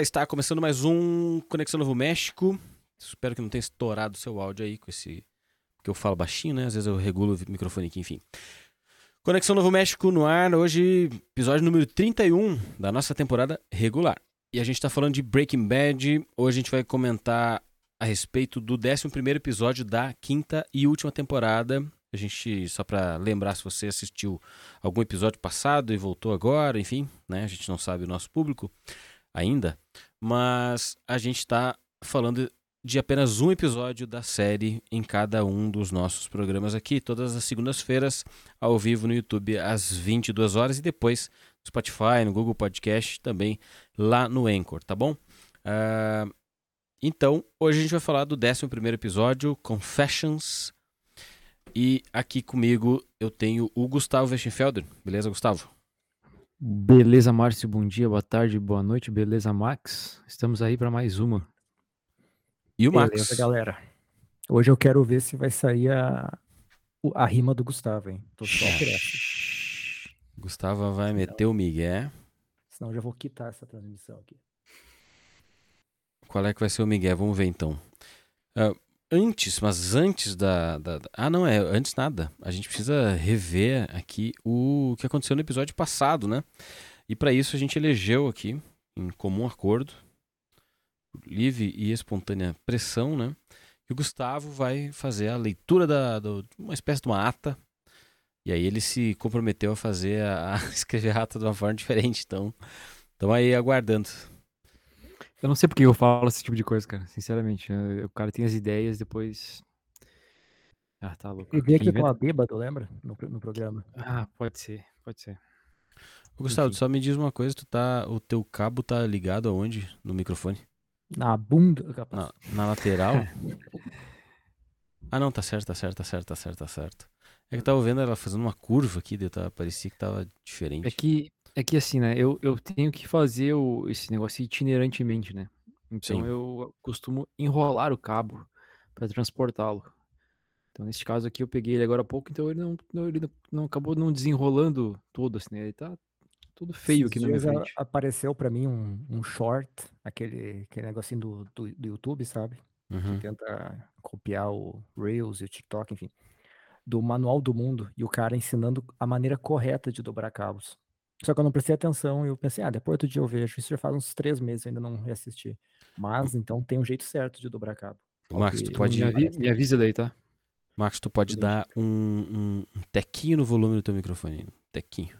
Está começando mais um Conexão Novo México. Espero que não tenha estourado o seu áudio aí com esse. Porque eu falo baixinho, né? Às vezes eu regulo o microfone aqui, enfim. Conexão Novo México no ar, hoje, episódio número 31 da nossa temporada regular. E a gente está falando de Breaking Bad. Hoje a gente vai comentar a respeito do 11 episódio da quinta e última temporada. A gente, só para lembrar se você assistiu algum episódio passado e voltou agora, enfim, né? A gente não sabe o nosso público ainda, mas a gente está falando de apenas um episódio da série em cada um dos nossos programas aqui, todas as segundas-feiras, ao vivo no YouTube, às 22 horas, e depois no Spotify, no Google Podcast, também lá no Anchor, tá bom? Uh, então, hoje a gente vai falar do 11 episódio, Confessions, e aqui comigo eu tenho o Gustavo Westenfelder. Beleza, Gustavo? Beleza, Márcio, bom dia, boa tarde, boa noite, beleza, Max? Estamos aí para mais uma. E o Max? Beleza, galera. Hoje eu quero ver se vai sair a, a rima do Gustavo, hein? Tô só. Gustavo vai meter o Miguel. Senão eu já vou quitar essa transmissão aqui. Qual é que vai ser o Miguel? Vamos ver então. Uh, antes, mas antes da, da, Ah, não, é antes nada. A gente precisa rever aqui o que aconteceu no episódio passado, né? E para isso a gente elegeu aqui, em comum acordo, livre e espontânea pressão, né? E o Gustavo vai fazer a leitura da, do, uma espécie de uma ata. E aí ele se comprometeu a fazer a, a escrever a ata de uma forma diferente. Então, estamos aí aguardando. Eu não sei porque eu falo esse tipo de coisa, cara. Sinceramente. O cara tem as ideias, depois. Ah, tá louco. E veio aqui com a bêbado, lembra? No, no programa. Ah, pode ser, pode ser. Ô, Gustavo, Enfim. só me diz uma coisa, tu tá. O teu cabo tá ligado aonde no microfone? Na bunda, Na, na lateral? ah, não, tá certo, tá certo, tá certo, tá certo, tá certo. É que eu tava vendo ela fazendo uma curva aqui, daí parecia que tava diferente. É que é que assim, né? Eu, eu tenho que fazer o, esse negócio itinerantemente, né? Então Sim. eu costumo enrolar o cabo para transportá-lo. Então nesse caso aqui eu peguei ele agora há pouco, então ele não, não- ele não, acabou não desenrolando todo, assim, né? Ele tá todo feio Esses aqui na minha frente. apareceu pra mim um, um short, aquele, aquele negocinho do, do, do YouTube, sabe? Que Uhum. tenta copiar o Reels e o TikTok, enfim. Do Manual do Mundo. E o cara ensinando a maneira correta de dobrar cabos. Só que eu não prestei atenção e eu pensei, ah, depois outro dia eu vejo. Isso já faz uns três meses, eu ainda não reassisti. Mas então tem um jeito certo de dobrar cabo. Max, tu pode, me, avi- me avisa daí, tá? Max, tu pode dar um, um, um tequinho no volume do teu microfone. Um tequinho.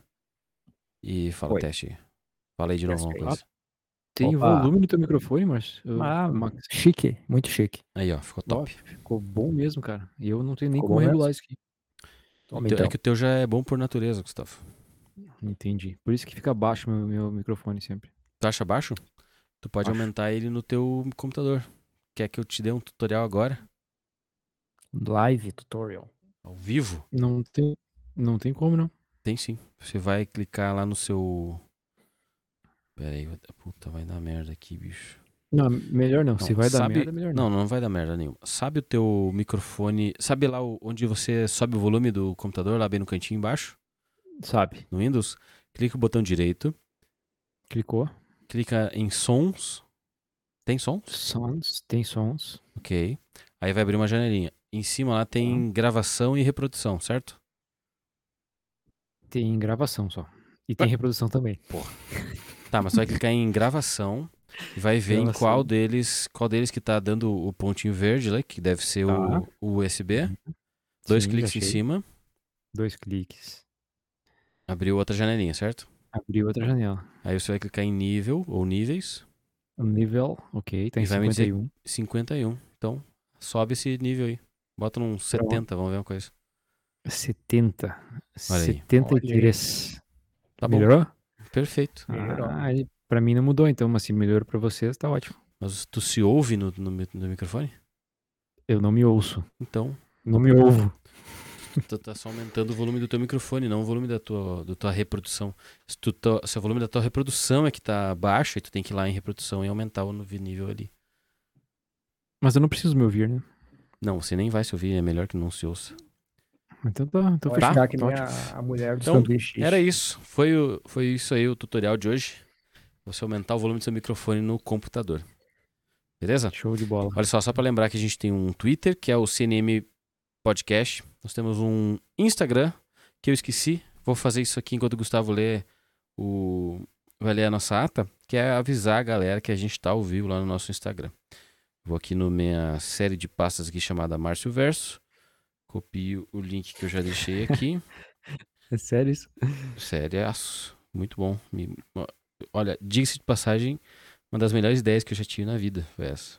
E fala Oi. teste aí. Fala aí de novo uma coisa. Tem Opa. volume no teu microfone, Márcio? Eu- Ah, Max, chique, muito chique. Aí, ó, ficou ó, top. ficou bom mesmo, cara. E eu não tenho nem Ficou como regular isso aqui. Toma Teu- então. É que o teu já é bom por natureza, Gustavo. Entendi. Por isso que fica baixo meu, meu microfone sempre. Tu acha baixo? Tu pode Acho. aumentar ele no teu computador. Quer que eu te dê um tutorial agora? Live tutorial. Ao vivo? Não tem, não tem como, não. Tem sim. Você vai clicar lá no seu. Pera aí, puta, vai dar merda aqui, bicho. Não, melhor não. Se Não, vai dar sabe- merda, melhor não. Não, não vai dar merda nenhuma. Sabe o teu microfone. Sabe lá onde você sobe o volume do computador, lá bem no cantinho embaixo? Sabe? No Windows? Clica o botão direito. Clicou. Clica em sons. Tem sons? Sons, tem sons. Ok. Aí vai abrir uma janelinha. Em cima lá tem gravação e reprodução, certo? Tem gravação só. E tem Ué? reprodução também. Tá, mas você vai clicar em gravação e vai ver em Gravação. qual deles, qual deles que tá dando o pontinho verde, né, que deve ser Tá. o, o USB. Dois Sim, cliques em cima, Dois cliques. Abriu outra janelinha, certo? Abriu outra janela. Aí você vai clicar em nível ou níveis, nível, ok, tá E em vai me dizer- 51. 51. Então, sobe esse nível aí. Bota num 70, vamos ver uma coisa. 70. Olha aí. 73. Tá bom. Melhorou? Perfeito. Ah, Pra mim não mudou, então, mas se melhorou pra vocês, tá ótimo. Mas tu se ouve no, no, no microfone? Eu não me ouço. Então, Não me ouvo. tu tá só aumentando o volume do teu microfone, não o volume da tua, da tua reprodução. Se, tu tá- se o volume da tua reprodução é que tá baixo, aí tu tem que ir lá em reprodução e aumentar o nível ali. Mas eu não preciso me ouvir, né? Não, você nem vai se ouvir, é melhor que não se ouça. Então tá, então Vai Tá, que nem a, a mulher do Então, sanduíche. Era isso. Foi, o, foi isso aí o tutorial de hoje. Você aumentar o volume do seu microfone no computador. Beleza? Show de bola. Olha só, só para lembrar que a gente tem um Twitter, que é o CNM Podcast. Nós temos um Instagram, que eu esqueci. Vou fazer isso aqui enquanto o Gustavo lê o... vai ler a nossa ata, que é avisar a galera que a gente tá ao vivo lá no nosso Instagram. Vou aqui na minha série de pastas aqui chamada Márcio Verso. Copio o link que eu já deixei aqui. É sério isso? Sério, muito bom. Me- Olha, diga-se de passagem, uma das melhores ideias que eu já tive na vida foi essa.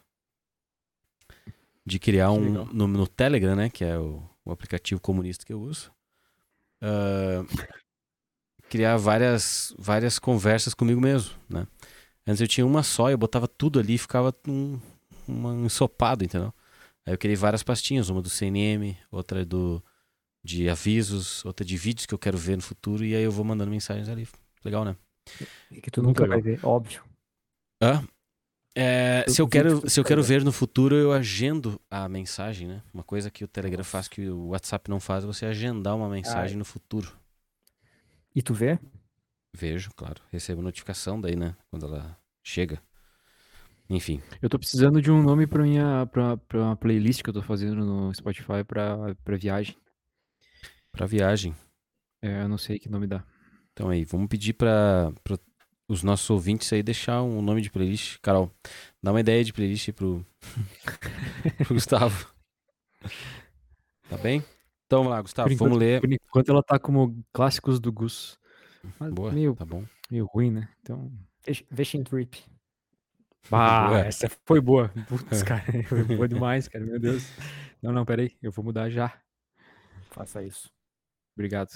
De criar um no, no Telegram, né? Que é o, o aplicativo comunista que eu uso. ah, criar várias, várias conversas comigo mesmo, né? Antes eu tinha uma só, eu botava tudo ali e ficava um, uma ensopado, entendeu? Aí eu criei várias pastinhas, uma do CNM, outra do de avisos, outra de vídeos que eu quero ver no futuro, e aí eu vou mandando mensagens ali. Legal, né? E que tu Muito nunca vai legal. ver, óbvio. Hã? É, se eu quero, que se eu quero ver no futuro, eu agendo a mensagem, né? Uma coisa que o Telegram faz que o WhatsApp não faz, é você agendar uma mensagem no futuro. E tu vê? Vejo, claro. Recebo notificação daí, né? Quando ela chega. Enfim. Eu tô precisando de um nome pra minha pra, pra uma playlist que eu tô fazendo no Spotify pra, pra viagem. Pra viagem. É, eu não sei que nome dá. Então aí, vamos pedir para os nossos ouvintes aí deixar um nome de playlist. Carol, dá uma ideia de playlist aí pro, pro Gustavo. Tá bem? Então vamos lá, Gustavo, Por vamos enquanto- ler. Por enquanto ela tá como clássicos do Gus. Mas Boa, meio, tá bom. meio ruim, né? Então. Vision Trip. Ah, Boa. essa foi boa. Putz, cara, foi boa demais, cara. Meu Deus. Não, não, peraí. Eu vou mudar já. Faça isso. Obrigado.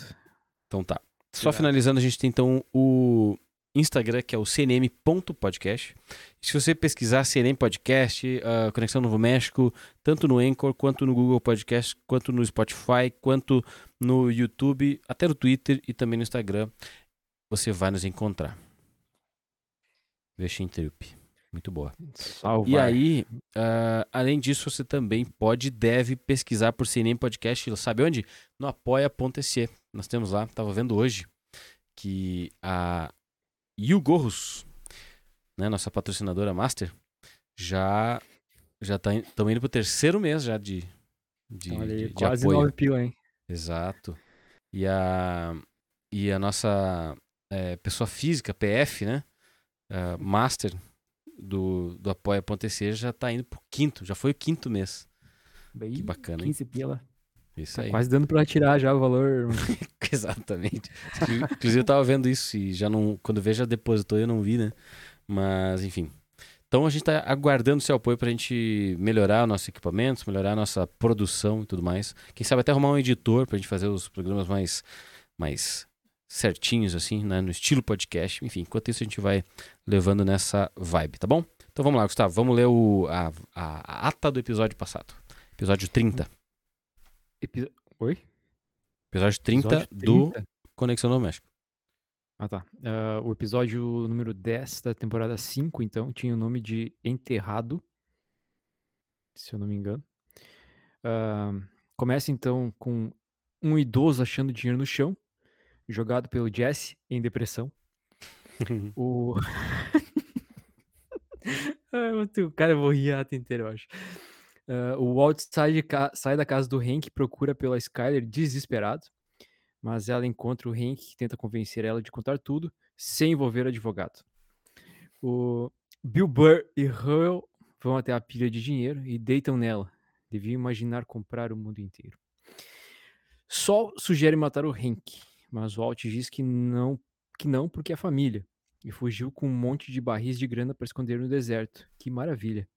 Então tá. Só Obrigado. finalizando, a gente tem então o Instagram, que é o cnm.podcast. Se você pesquisar CNM Podcast, ah, Conexão Novo México, tanto no Anchor, quanto no Google Podcast, quanto no Spotify, quanto no YouTube, até no Twitter e também no Instagram, você vai nos encontrar. Vexin Trip. Muito boa. Salve. E aí, ah, além disso, você também pode e deve pesquisar por CNM Podcast. Sabe onde? No apoia.se. Nós temos lá, estava vendo hoje, que a Gorros, né, nossa patrocinadora master, já já tá estão indo pro terceiro mês já de, de, Olha aí, de- de quase apoio. nove pila, hein? Exato. E a, e a nossa é, pessoa física, PF, né? a master do, do Apoia.se já tá indo pro quinto, já foi o quinto mês. Bem, Que bacana, hein? 15 pila. Isso Tá aí. quase dando pra tirar já o valor. Exatamente. Inclusive eu tava vendo isso e já não. Quando vejo já depositou eu não vi, né? Mas, enfim. Então a gente tá aguardando o seu apoio pra gente melhorar nossos equipamentos, melhorar a nossa produção e tudo mais. Quem sabe até arrumar um editor pra gente fazer os programas mais, mais certinhos, assim, né? No estilo podcast. Enfim, enquanto isso a gente vai levando nessa vibe, tá bom? Então vamos lá, Gustavo. Vamos ler o, a, a, a ata do episódio passado. Episódio 30. Episo- Oi? Episódio 30 Episódio do 30? Conexão no México. Ah, tá. Ah, o episódio número 10 da temporada 5, então, tinha o nome de Enterrado, se eu não me engano. Ah, começa, então, com um idoso achando dinheiro no chão, jogado pelo Jesse em depressão. O... Tenho- cara, eu vou rir a ata inteira, eu acho. Ah, o Walt sai, sai da casa do Hank e procura pela Skyler desesperado, mas ela encontra o Hank que tenta convencer ela de contar tudo sem envolver advogado. O Bill Burr e Hurl vão até a pilha de dinheiro e deitam nela. Deviam imaginar comprar o mundo inteiro. Sol sugere matar o Hank, mas o Walt diz que não, que não porque é família e fugiu com um monte de barris de grana para esconder no deserto. Que maravilha.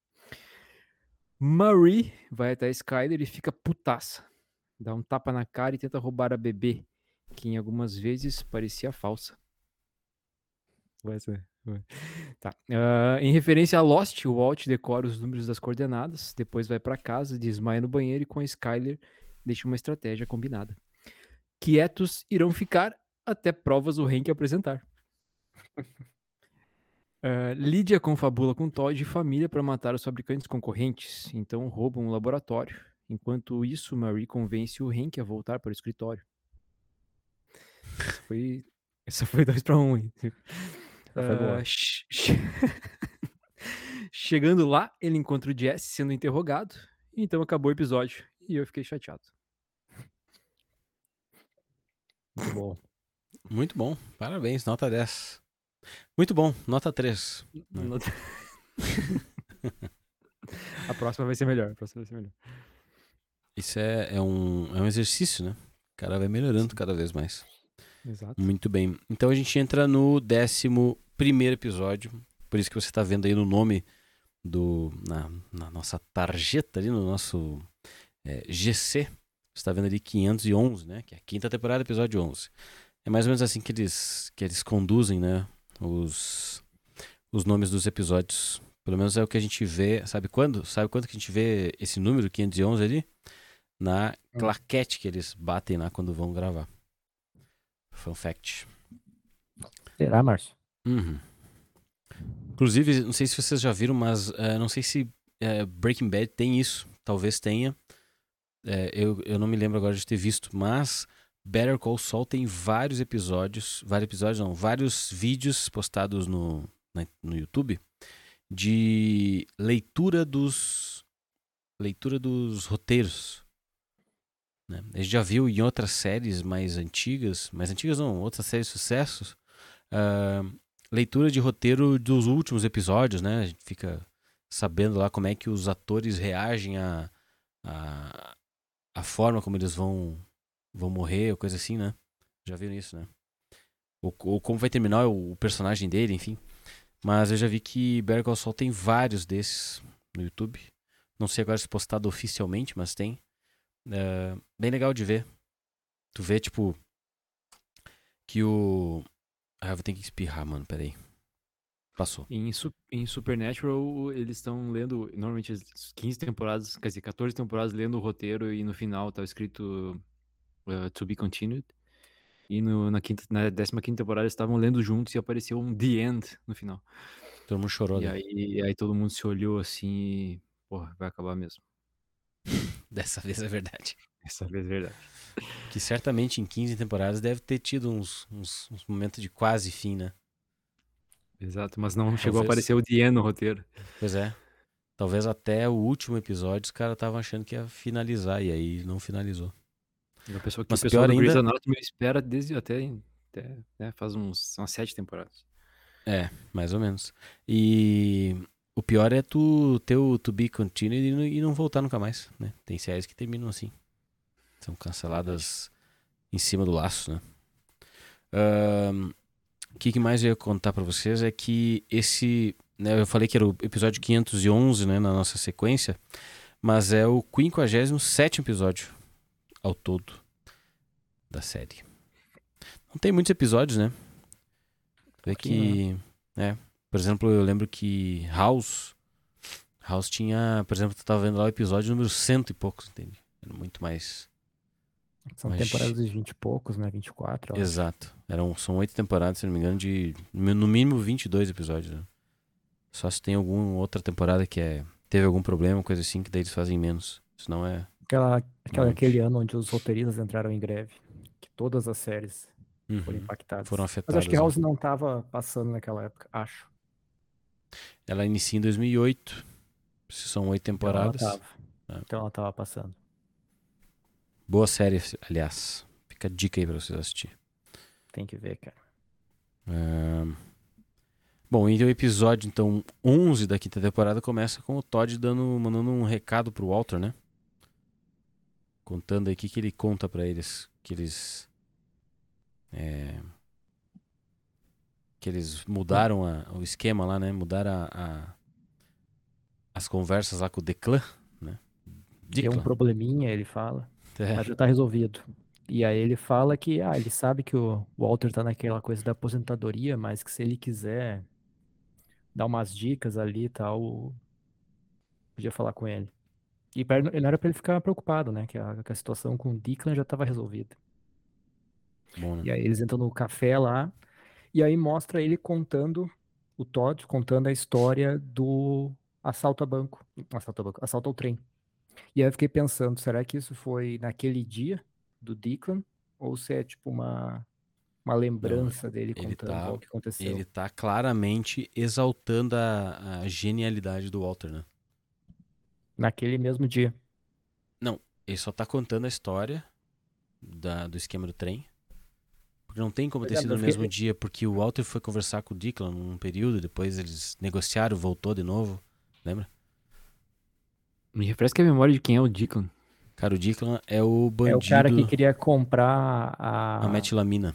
Marie vai até a Skyler e fica putaça. Dá um tapa na cara e tenta roubar a bebê, que em algumas vezes parecia falsa. Vai ser. Tá. Ah, em referência a Lost, o Walt decora os números das coordenadas, depois vai pra casa, desmaia no banheiro e com a Skyler deixa uma estratégia combinada. Quietos irão ficar até provas o Hank apresentar. Ah, Lídia confabula com Todd e família para matar os fabricantes concorrentes, então roubam um laboratório. Enquanto isso, Marie convence o Hank a voltar para o escritório. Essa foi, essa foi 2 para 1, hein? Che- che- Chegando lá, ele encontra o Jesse sendo interrogado. Então acabou o episódio. E eu fiquei chateado. Muito bom. Muito bom. Parabéns, nota 10. Muito bom, nota 3. É. Nota- a próxima vai ser melhor. A próxima vai ser melhor. Isso é, é, um, é um exercício, né? O cara vai melhorando cada vez mais. Exato. Muito bem. Então a gente entra no décimo primeiro episódio. Por isso que você está vendo aí no nome do. Na, na nossa tarjeta ali, no nosso é, GC. Você está vendo ali 511, né? Que é a quinta temporada, episódio 11. É mais ou menos assim que eles, que eles conduzem, né? Os, os nomes dos episódios. Pelo menos é o que a gente vê. Sabe quando? Sabe quando que a gente vê esse número 511 ali? Na claquete que eles batem lá quando vão gravar. Fun fact. Será, Márcio? Uhum. Inclusive, não sei se vocês já viram, mas eh, não sei se eh, Breaking Bad tem isso. Talvez tenha. Eh, eu, eu não me lembro agora de ter visto, mas Better Call Saul tem vários episódios, vários episódios não, vários vídeos postados no, no YouTube de leitura dos leitura dos roteiros. Né? A gente já viu em outras séries mais antigas, mais antigas não, outras séries de sucessos, ah, leitura de roteiro dos últimos episódios, né? A gente fica sabendo lá como é que os atores reagem a, a, a forma como eles vão, vão morrer, ou coisa assim, né? Já viram isso, né? Ou, ou como vai terminar o, o personagem dele, enfim. Mas eu já vi que Better Call tem vários desses no YouTube. Não sei agora se postado oficialmente, mas tem. É, bem legal de ver. Tu vê, tipo, que o. Ah, eu vou ter que espirrar, mano, peraí. Passou. Em, em Supernatural, eles estão lendo, normalmente, as 15 temporadas, quer dizer, 14 temporadas lendo o roteiro e no final tá escrito uh, To Be Continued. E no, na, quinta, na 15 temporada eles estavam lendo juntos e apareceu um The End no final. Todo mundo chorou, E né? aí, aí todo mundo se olhou assim e, porra, vai acabar mesmo. Dessa vez é verdade. Essa vez é verdade. Que certamente em 15 temporadas deve ter tido uns, uns, uns momentos de quase fim, né? Exato, mas não chegou a Talvez. aparecer o The End no roteiro. Pois é. Talvez até o último episódio os caras estavam achando que ia finalizar e aí não finalizou. E a pessoa que Mas o pessoal pior do Grey's ainda- Anatomy espera desde até, até né, faz uns, umas sete temporadas. É, mais ou menos. E o pior é tu ter o To Be Continued e não, voltar nunca mais, né? Tem séries que terminam assim. São canceladas em cima do laço, né? O que, que mais eu ia contar pra vocês é que esse... Né, eu falei que era o episódio 511, né? Na nossa sequência. Mas é o 57º episódio ao todo da série. Não tem muitos episódios, né? Vê que... É, por exemplo, eu lembro que House... House tinha... Por exemplo, tu tava vendo lá o episódio número cento e poucos, entende? Era muito mais... São Mas- temporadas de 20 e poucos, né? 24. eu acho. Exato. Eram, são oito temporadas, se não me engano, de no mínimo 22 episódios. Né? Só se tem alguma outra temporada que é teve algum problema, coisa assim, que daí eles fazem menos. Senão é. Aquela, aquela, aquele ano onde os roteiristas entraram em greve. Que todas as séries foram Uhum. impactadas. Foram Mas afetadas. acho que né? House não tava passando naquela época, acho. Ela inicia em 2008. Se são oito Então ela temporadas. tava. É. Então ela passando. Boa série, aliás. Fica a dica aí pra vocês assistir. Tem que ver, cara. Ahn, Bom, e o episódio, então, 11 da quinta temporada começa com o Todd dando, mandando um recado pro Walter, né? Contando aí o que, que ele conta pra eles. Que eles. é, que eles mudaram a- o esquema lá, né? Mudaram a, a- as conversas lá com o Declan, né? Tem um probleminha, ele fala. É, Mas já tá resolvido. E aí ele fala que, ah, ele sabe que o Walter tá naquela coisa da aposentadoria, mas que se ele quiser dar umas dicas ali e tal, podia falar com ele. E pra- não era pra ele ficar preocupado, né? Que a, que a situação com o Declan já tava resolvida. Bom, né? E aí eles entram no café lá, e aí mostra ele contando, o Todd contando a história do assalto a banco. Assalto a banco, assalto ao trem. E aí eu fiquei pensando, será que isso foi naquele dia do Declan? Ou se é tipo uma, uma lembrança dele ele contando tá- o que aconteceu? Ele tá claramente exaltando a, a genialidade do Walter, né? Naquele mesmo dia. Ele só tá contando a história da- do esquema do trem. Porque não tem como ter é, sido no mesmo dia, porque o Walter foi conversar com o Declan num período, depois eles negociaram, voltou de novo. Lembra? Me refresca a memória de quem é o Deacon. Cara, o Declan é o É bandido, o cara que queria comprar a, a metilamina.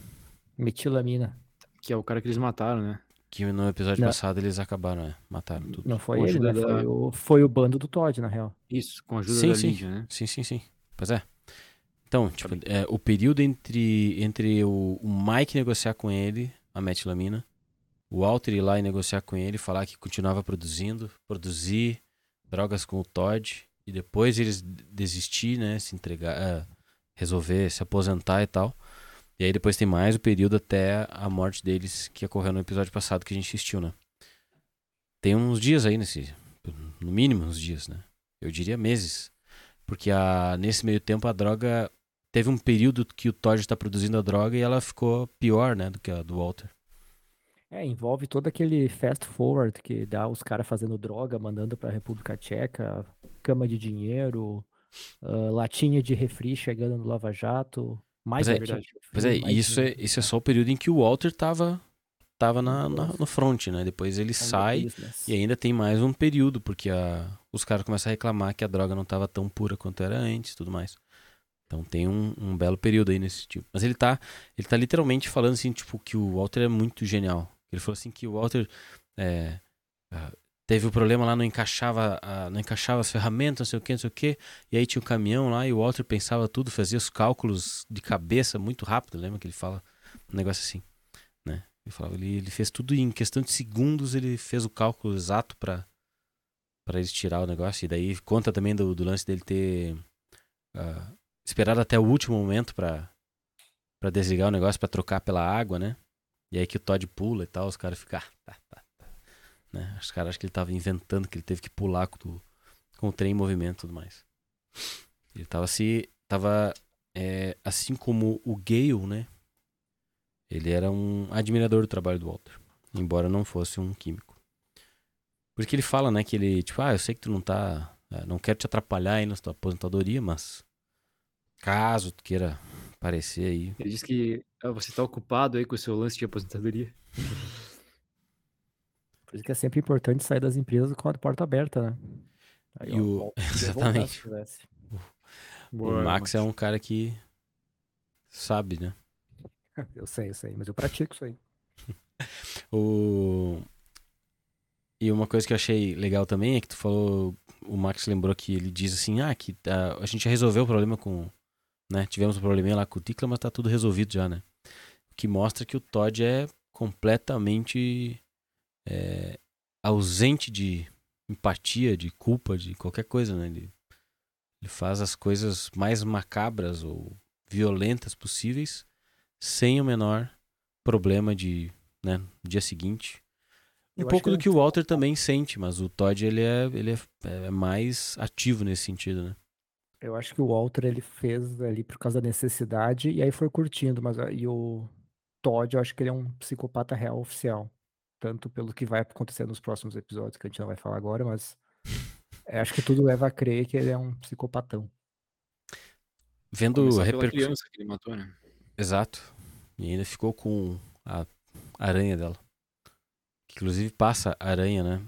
metilamina. Que é o cara que eles mataram, né? Que no episódio Não. passado eles acabaram, né? Mataram tudo. Não foi Com ele, né? ajuda Foi da- o, foi o bando do Todd, na real. Isso, com a ajuda Sim, da sim. Lídia, né? Sim, sim, sim. Pois é. Então, tipo, é, o período entre, entre o, o Mike negociar com ele, a metilamina, o Walter ir lá e negociar com ele, falar que continuava produzindo, produzir drogas com o Todd, e depois eles desistir, né, se entregar, ah, resolver se aposentar e tal. E aí depois tem mais o período até a morte deles, que ocorreu no episódio passado que a gente assistiu, né. Tem uns dias aí nesse, no mínimo uns dias, né. Eu diria meses. Porque a, nesse meio tempo a droga. Teve um período que o Todd está produzindo a droga e ela ficou pior, né? Do que a do Walter. É, envolve todo aquele fast forward que dá os caras fazendo droga, mandando pra República Tcheca, cama de dinheiro, ah, latinha de refri chegando no Lava Jato, mais Pois é, latinha de refri, Pois é, isso é, isso é só o período em que o Walter tava, tava na, na- no front, né? Depois ele the sai e ainda tem mais um período, porque a, os caras começam a reclamar que a droga não tava tão pura quanto era antes e tudo mais. Então tem um, um belo período aí nesse tipo. Mas ele tá, ele tá literalmente falando assim, tipo, que o Walter é muito genial. Ele falou assim que o Walter é, ah, teve o problema lá, não encaixava, não encaixava as ferramentas, não sei o que, não sei o que. E aí tinha um caminhão lá e o Walter pensava tudo, fazia os cálculos de cabeça muito rápido. Lembra que ele fala um negócio assim, né? Ele falava, ele, ele fez tudo em questão de segundos, ele fez o cálculo exato para para eles tirar o negócio. E daí conta também do, do lance dele ter ah, esperado até o último momento para para desligar o negócio, para trocar pela água, né? E aí que o Todd pula e tal, os caras ficam, ah, tá, tá. Né? Os caras acham que ele tava inventando, que ele teve que pular com, o- com o trem em movimento e tudo mais. Ele tava se. Tava. é, assim como o Gale, né? Ele era um admirador do trabalho do Walter. Embora não fosse um químico. Por que ele fala, né? Que ele, tipo, ah, eu sei que tu não tá. é, Não quero te atrapalhar aí na tua aposentadoria, mas. Caso tu queira aparecer aí. Ele disse que ah, você tá ocupado aí com o seu lance de aposentadoria. Por isso que é sempre importante sair das empresas com a porta aberta, né? Aí, E ó, o- volta- Exatamente. tivesse. o Max é um cara que sabe, né? Eu sei, eu sei, mas eu pratico isso aí. O... E uma coisa que eu achei legal também é que tu falou, o Max lembrou que ele diz assim, ah, que ah, a gente já resolveu o problema com, né, tivemos um probleminha lá com o Ticla, mas tá tudo resolvido já, né? O que mostra que o Todd é completamente é, ausente de empatia, de culpa, de qualquer coisa, né? Ele, ele faz as coisas mais macabras ou violentas possíveis sem o menor problema de, né, no dia seguinte. Um Eu pouco do ele que o Walter também sente, mas o Todd ele é, ele é, é mais ativo nesse sentido, né? Eu acho que o Walter ele fez ali por causa da necessidade e aí foi curtindo, mas ah, e o Todd eu acho que ele é um psicopata real oficial, tanto pelo que vai acontecer nos próximos episódios que a gente não vai falar agora, mas eu acho que tudo leva a crer que ele é um psicopatão. Vendo a repercussão. que ele matou, né? Exato. E ainda ficou com a aranha dela. Que inclusive passa a aranha, né?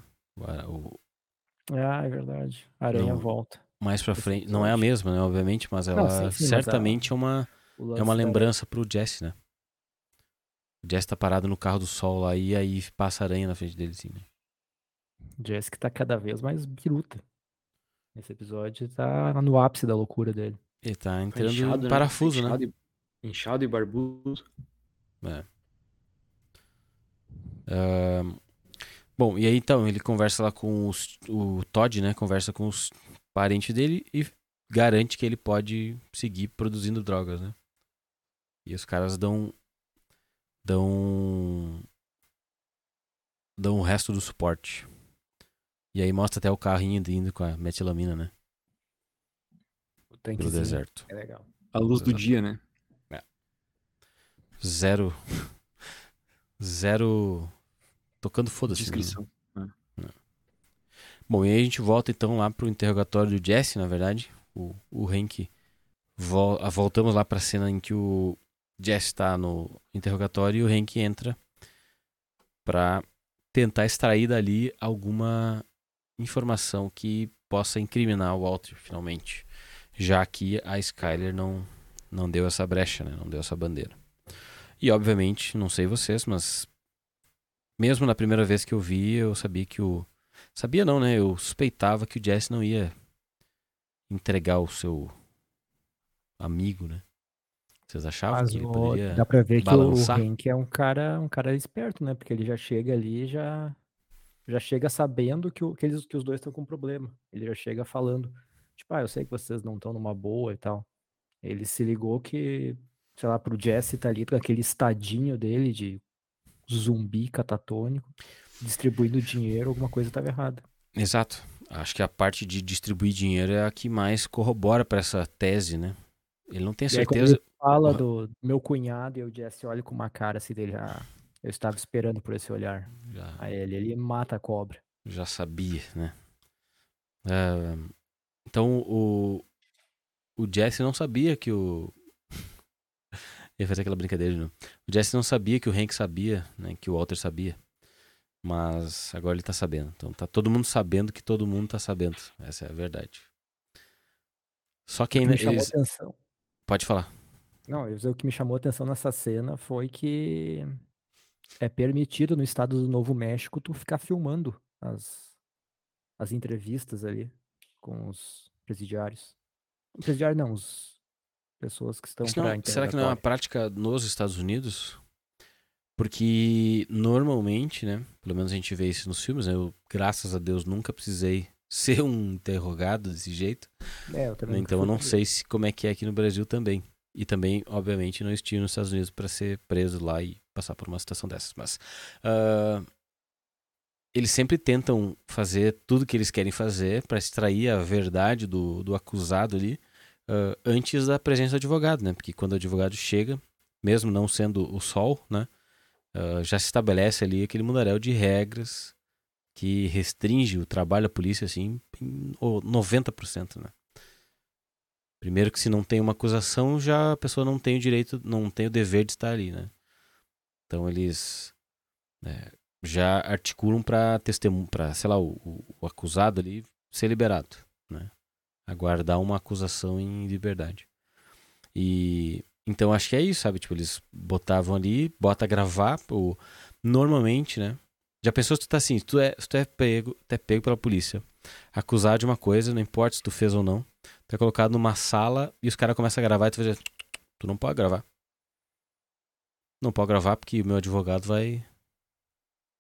O, Ah, é verdade. A aranha Não, volta. mais pra frente. Não é a mesma, né? Obviamente, mas ela Não, sim, sim, mas a- certamente é uma, é uma da- lembrança pro Jesse, né? O Jesse tá parado no carro do sol lá e aí passa aranha na frente dele, assim, né? Jessica tá cada vez mais biruta. Esse episódio tá no ápice da loucura dele. Ele tá Tá entrando inchado, em né? parafuso, né? inchado e- Inchado e barbudo. É. Ahn, bom, e aí então ele conversa lá com os- o Todd, né? Conversa com os parentes dele e garante que ele pode seguir produzindo drogas, né? E os caras dão dão dão o resto do suporte. E aí mostra até o carrinho indo com a metilamina, né? O Pelo deserto. É legal. A luz do dia, né? Zero zero tocando foda-se. né? Descrição. Bom, e aí a gente volta então lá pro interrogatório do Jesse, na verdade. O, o Hank. Vol voltamos lá pra cena em que o Jesse tá no interrogatório e o Hank entra pra tentar extrair dali alguma informação que possa incriminar o Walter, finalmente. Já que a Skyler não, não deu essa brecha, né? Não deu essa bandeira. E obviamente, não sei vocês, mas mesmo na primeira vez que eu vi, eu sabia que o Sabia não, né? Eu suspeitava que o Jesse não ia entregar o seu amigo, né? Vocês achavam Mas que ele o- poderia... dá pra ver que balançar? o Hank é um cara, um cara esperto, né? Porque ele já chega ali e já, já chega sabendo que, o- que, eles, que os dois estão com problema. Ele já chega falando, tipo, ah, eu sei que vocês não estão numa boa e tal. Ele se ligou que, sei lá, pro Jesse tá ali com aquele estadinho dele de zumbi catatônico, distribuindo dinheiro, alguma coisa tava errada. Exato. Acho que a parte de distribuir dinheiro é a que mais corrobora para essa tese, né? Ele não tem aí, certeza... ele fala do meu cunhado e o Jesse olha com uma cara assim dele, ah, eu estava esperando por esse olhar. Já, Aí ele, ele mata a cobra. já sabia, né? Ah, então o, o Jesse não sabia que o. Ia fazer aquela brincadeira, não. O Jesse não sabia que o Hank sabia, né? Que o Walter sabia. Mas agora ele tá sabendo. Então tá todo mundo sabendo que todo mundo tá sabendo. Essa é a verdade. Só que ainda. me chamou Eles... atenção. Pode falar. Não, o que me chamou a atenção nessa cena foi que é permitido no estado do Novo México tu ficar filmando as, as entrevistas ali com os presidiários. Presidiário não, os pessoas que estão não- para será que não é uma prática nos Estados Unidos? Porque normalmente, né? Pelo menos a gente vê isso nos filmes, né? Eu, graças a Deus, nunca precisei ser um interrogado desse jeito. É, eu Então eu não sei se como é que é aqui no Brasil também. E também, obviamente, não estive nos Estados Unidos para ser preso lá e passar por uma situação dessas. Mas ah, eles sempre tentam fazer tudo que eles querem fazer para extrair a verdade do, do acusado ali ah, antes da presença do advogado, né? Porque quando o advogado chega, mesmo não sendo o sol, né? ah, já se estabelece ali aquele mundaréu de regras que restringe o trabalho da polícia, assim, em ô, 90%, né? Primeiro que se não tem uma acusação, já a pessoa não tem o direito, não tem o dever de estar ali, né? Então eles né, já articulam para testemunho, para sei lá, o, o- acusado ali ser liberado, né? Aguardar uma acusação em liberdade. E então acho que é isso, sabe? Tipo, eles botavam ali, bota gravar, o, normalmente, né? Já pensou se tu tá assim, se tu é, tu é pego, tu é pego pela polícia, acusado de uma coisa, não importa se tu fez ou não, tu é colocado numa sala e os caras começam a gravar e tu vai dizer, tu não pode gravar. Não pode gravar porque o meu advogado vai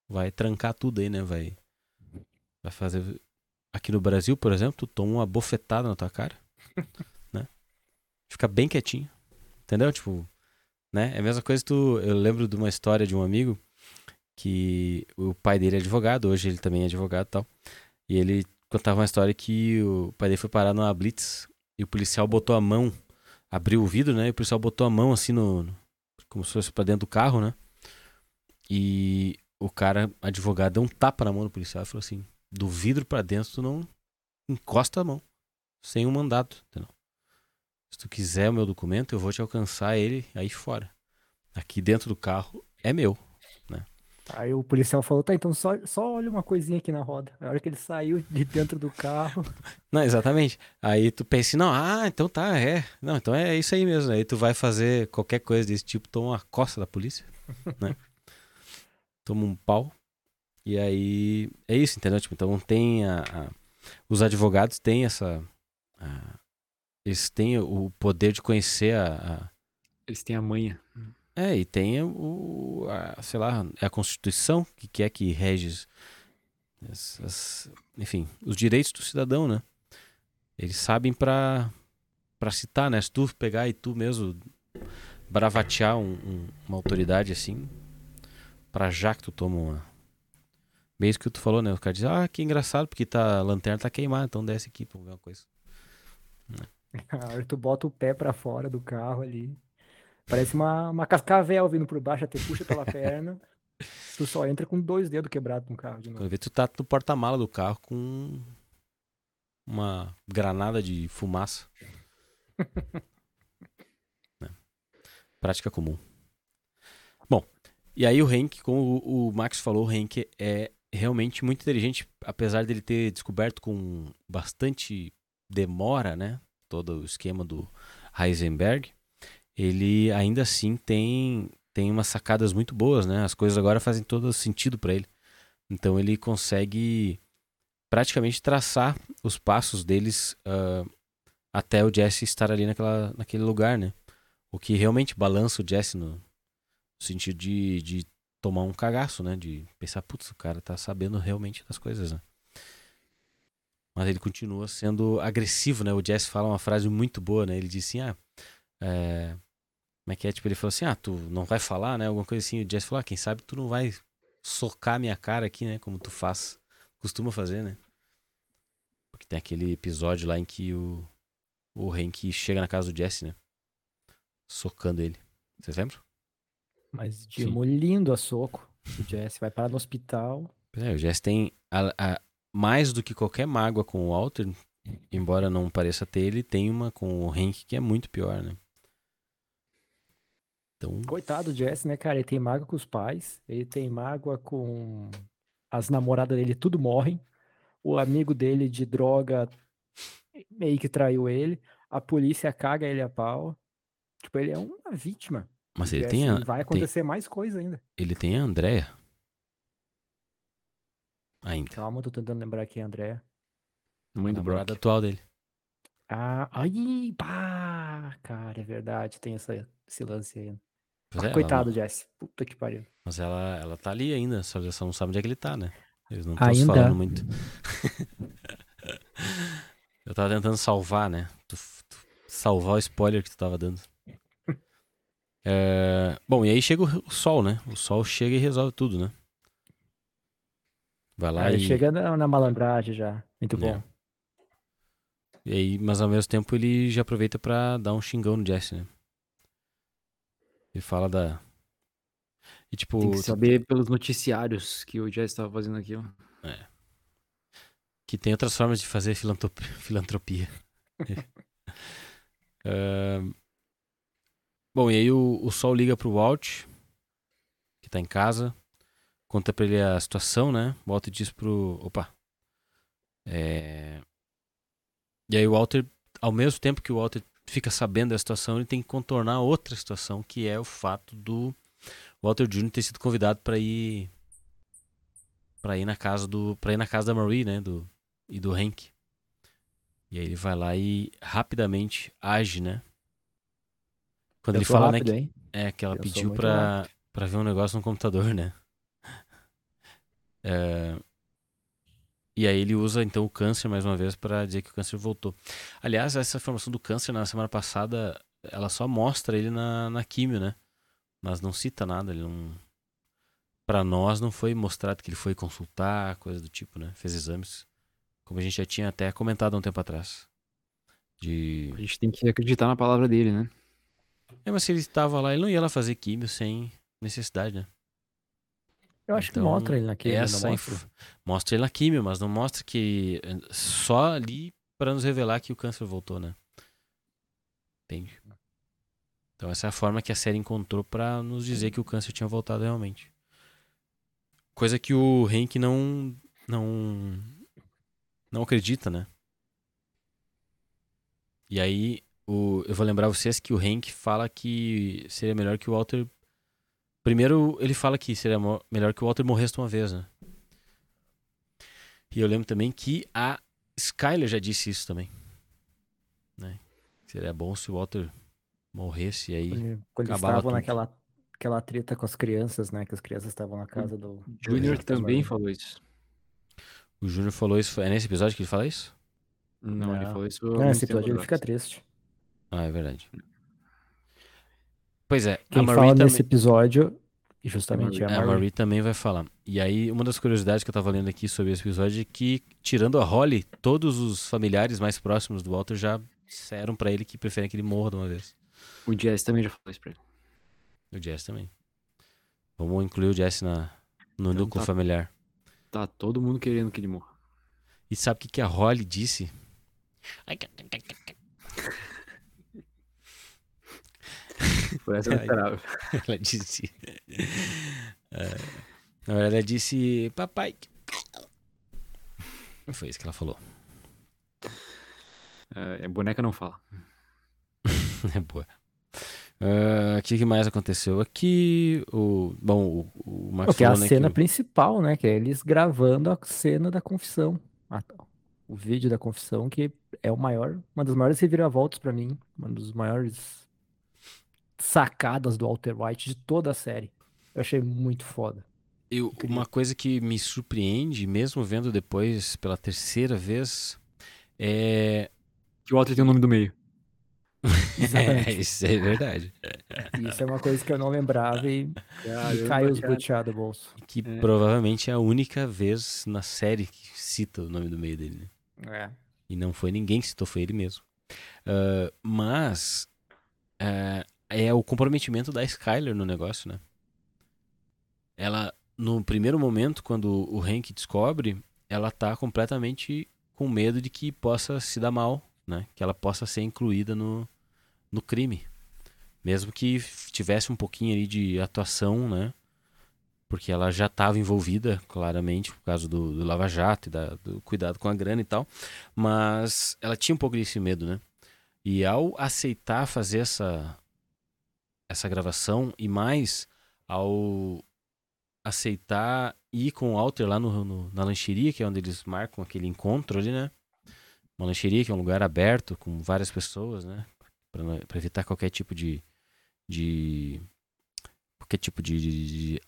vai trancar tudo aí, né? Vai vai fazer aqui no Brasil, por exemplo, tu toma uma bofetada na tua cara, né? Fica bem quietinho. Entendeu? Tipo, né? É a mesma coisa tu, eu lembro de uma história de um amigo que o pai dele é advogado, hoje ele também é advogado e tal. E ele contava uma história que o pai dele foi parar numa blitz e o policial botou a mão, abriu o vidro, né? E o policial botou a mão assim no, no- como se fosse pra dentro do carro, né? E o cara, advogado, deu um tapa na mão do policial e falou assim: do vidro pra dentro tu não encosta a mão, sem um mandato, entendeu? Se tu quiser o meu documento, eu vou te alcançar ele aí fora. Aqui dentro do carro é meu. Aí o policial falou, tá, então só, só olha uma coisinha aqui na roda. Na hora que ele saiu de dentro do carro, Não, exatamente. Aí tu pensa, não, ah, então tá, é. Não, então é isso aí mesmo. Aí tu vai fazer qualquer coisa desse tipo, toma uma costa da polícia, né? Toma um pau. E aí é isso, entendeu? Tipo, então tem a, a- os advogados têm essa a- eles têm o poder de conhecer a, a- Eles têm a manha. É, e tem o, a, sei lá, é a Constituição que quer que rege, essas, enfim, os direitos do cidadão, né? Eles sabem pra, pra citar, né? Se tu pegar e tu mesmo bravatear um, um, uma autoridade assim, pra já que tu toma uma... Isso que tu falou, né? O cara diz, ah, que engraçado, porque tá, a lanterna tá queimada, então desce aqui pra ver uma coisa. Aí tu bota o pé pra fora do carro ali. Parece uma, uma cascavel vindo por baixo, até puxa pela perna. Tu só entra com dois dedos quebrados no carro de novo. Quando vê, tu tá no porta-mala do carro com uma granada de fumaça. Né? Prática comum. Bom, e aí o Henk, como o, o Max falou, o Henk é realmente muito inteligente, apesar dele ter descoberto com bastante demora, né? Todo o esquema do Heisenberg, ele ainda assim tem tem umas sacadas muito boas, né? As coisas agora fazem todo sentido para ele. Então ele consegue praticamente traçar os passos deles uh, até o Jesse estar ali naquela, naquele lugar, né? O que realmente balança o Jesse no, sentido de, de tomar um cagaço, né? De pensar, putz, o cara tá sabendo realmente das coisas, né? Mas ele continua sendo agressivo, né? O Jesse fala uma frase muito boa, né? Ele diz assim, ah, é, como é que é? Tipo, ele falou assim: ah, tu não vai falar, né? Alguma coisa assim. O Jesse falou: ah, quem sabe tu não vai socar minha cara aqui, né? Como tu faz, costuma fazer, né? Porque tem aquele episódio lá em que o, o Hank chega na casa do Jesse, né? Socando ele. Vocês lembram? Mas demolindo a soco. O Jesse vai parar no hospital. É, o Jesse tem a, a, mais do que qualquer mágoa com o Walter, embora não pareça ter, ele tem uma com o Hank que é muito pior, né? Então... Coitado do Jesse, né, cara? Ele tem mágoa com os pais, ele tem mágoa com as namoradas dele, tudo morrem. O amigo dele de droga meio que traiu ele. A polícia caga ele a pau. Tipo, ele é uma vítima. Mas ele tem a... Vai acontecer tem... mais coisa ainda. Ele tem a Andréia. Ainda. Calma, tô tentando lembrar quem é a Andréia. Muito namorada atual dele. Ah, aí, pá, cara, é verdade, tem essa, esse lance aí. É, Coitado, ela... Jesse. Puta que pariu. Mas ela, ela tá ali ainda, só já não sabe onde é que ele tá, né? Eles não estão falando muito. Eu tava tentando salvar, né? Tu, tu, salvar o spoiler que tu tava dando. É... Bom, e aí chega o, sol, né? O sol chega e resolve tudo, né? Vai lá é, e... chega na, na, malandragem já. Muito bom. É. E aí, mas ao mesmo tempo ele já aproveita para dar um xingão no Jesse, né? Ele fala da. E, tipo, Tem que saber pelos noticiários que o Jess estava fazendo aquilo. É. Que tem outras formas de fazer filantropia. uh... Bom, e aí o, o Sol liga pro Walt, que tá em casa, conta pra ele a situação, né? O Walter diz pro. Opa! É... E aí o Walter, ao mesmo tempo que o Walter fica sabendo da situação, ele tem que contornar outra situação, que é o fato do Walter Jr. ter sido convidado para ir para ir na casa do para ir na casa da Marie, né, do e do Hank. E aí ele vai lá e rapidamente age, né? Quando Eu ele fala rápido, né, que, é que ela Eu pediu para para ver um negócio no computador, né? É, e aí ele usa então o câncer mais uma vez para dizer que o câncer voltou. Aliás, essa informação do câncer na semana passada, ela só mostra ele na, na químio, né? Mas não cita nada, ele não para nós não foi mostrado que ele foi consultar, coisa do tipo, né? Fez exames, como a gente já tinha até comentado há um tempo atrás. De A gente tem que acreditar na palavra dele, né? É, mas se ele estava lá, ele não ia lá fazer químio sem necessidade, né? Eu acho então, que mostra ele na químio. Essa mostra. mostra ele na químio, mas não mostra que. Só ali para nos revelar que o câncer voltou, né? Entende? Então essa é a forma que a série encontrou para nos dizer que o câncer tinha voltado realmente. Coisa que o Hank não. não. não acredita, né? E aí, o, eu vou lembrar vocês que o Hank fala que seria melhor que o Walter Primeiro, ele fala que seria melhor que o Walter morresse uma vez, né? E eu lembro também que a Skyler já disse isso também. Né? Seria bom se o Walter morresse, e aí Quando, quando eles estavam tudo. naquela aquela treta com as crianças, né? Que as crianças estavam na casa do. Júnior Hank também falou isso. o Júnior falou isso. É nesse episódio que ele fala isso? Não, ele Não. falou isso. Não, muito esse tempo episódio ele fica triste. Ah, é verdade. Pois é, Quem a Marie fala também. nesse episódio, justamente, é a A Marie. Marie também vai falar. E aí, uma das curiosidades que eu tava lendo aqui sobre esse episódio é que, tirando a Holly, todos os familiares mais próximos do Walter já disseram pra ele que preferem que ele morra de uma vez. O Jazz também já falou isso pra ele. O Jess também. Vamos incluir o Jess na, no Então núcleo tá. familiar. Tá todo mundo querendo que ele morra. E sabe o que, que a Holly disse? Por essa eu não esperava. Ela disse. É, na verdade, ela disse: Papai. Foi isso que ela falou. É, boneca não fala. É boa. Ah, O que, que mais aconteceu aqui? O, bom, o, o Max Porque é a né, cena que- principal, né? Que é eles gravando a cena da confissão. A- o vídeo da confissão, que é o maior, uma das maiores reviravoltas pra mim, uma das maiores sacadas do Walter White de toda a série. Eu achei muito foda. Eu- uma coisa que me surpreende, mesmo vendo depois pela terceira vez, é. Que o Walter tem o nome do meio. é isso é verdade. Isso é uma coisa que eu não lembrava e, e caiu os boteados do bolso. Que É. provavelmente é a única vez na série que cita o nome do meio dele. né? É. E não foi ninguém que citou, foi ele mesmo. Ah, mas ah, é o comprometimento da Skyler no negócio, né? Ela, no primeiro momento, quando o Hank descobre, ela tá completamente com medo de que possa se dar mal, né? Que ela possa ser incluída no, no crime. Mesmo que tivesse um pouquinho ali de atuação, né? Porque ela já estava envolvida, claramente, por causa do, do Lava Jato e da- do cuidado com a grana e tal. Mas ela tinha um pouco desse medo, né? E ao aceitar fazer essa, essa gravação, e mais ao aceitar ir com o Walter lá no, no- na lancheria, que é onde eles marcam aquele encontro ali, né? Uma lancheria que é um lugar aberto, com várias pessoas, né? Para evitar qualquer tipo de. de qualquer tipo de, de- de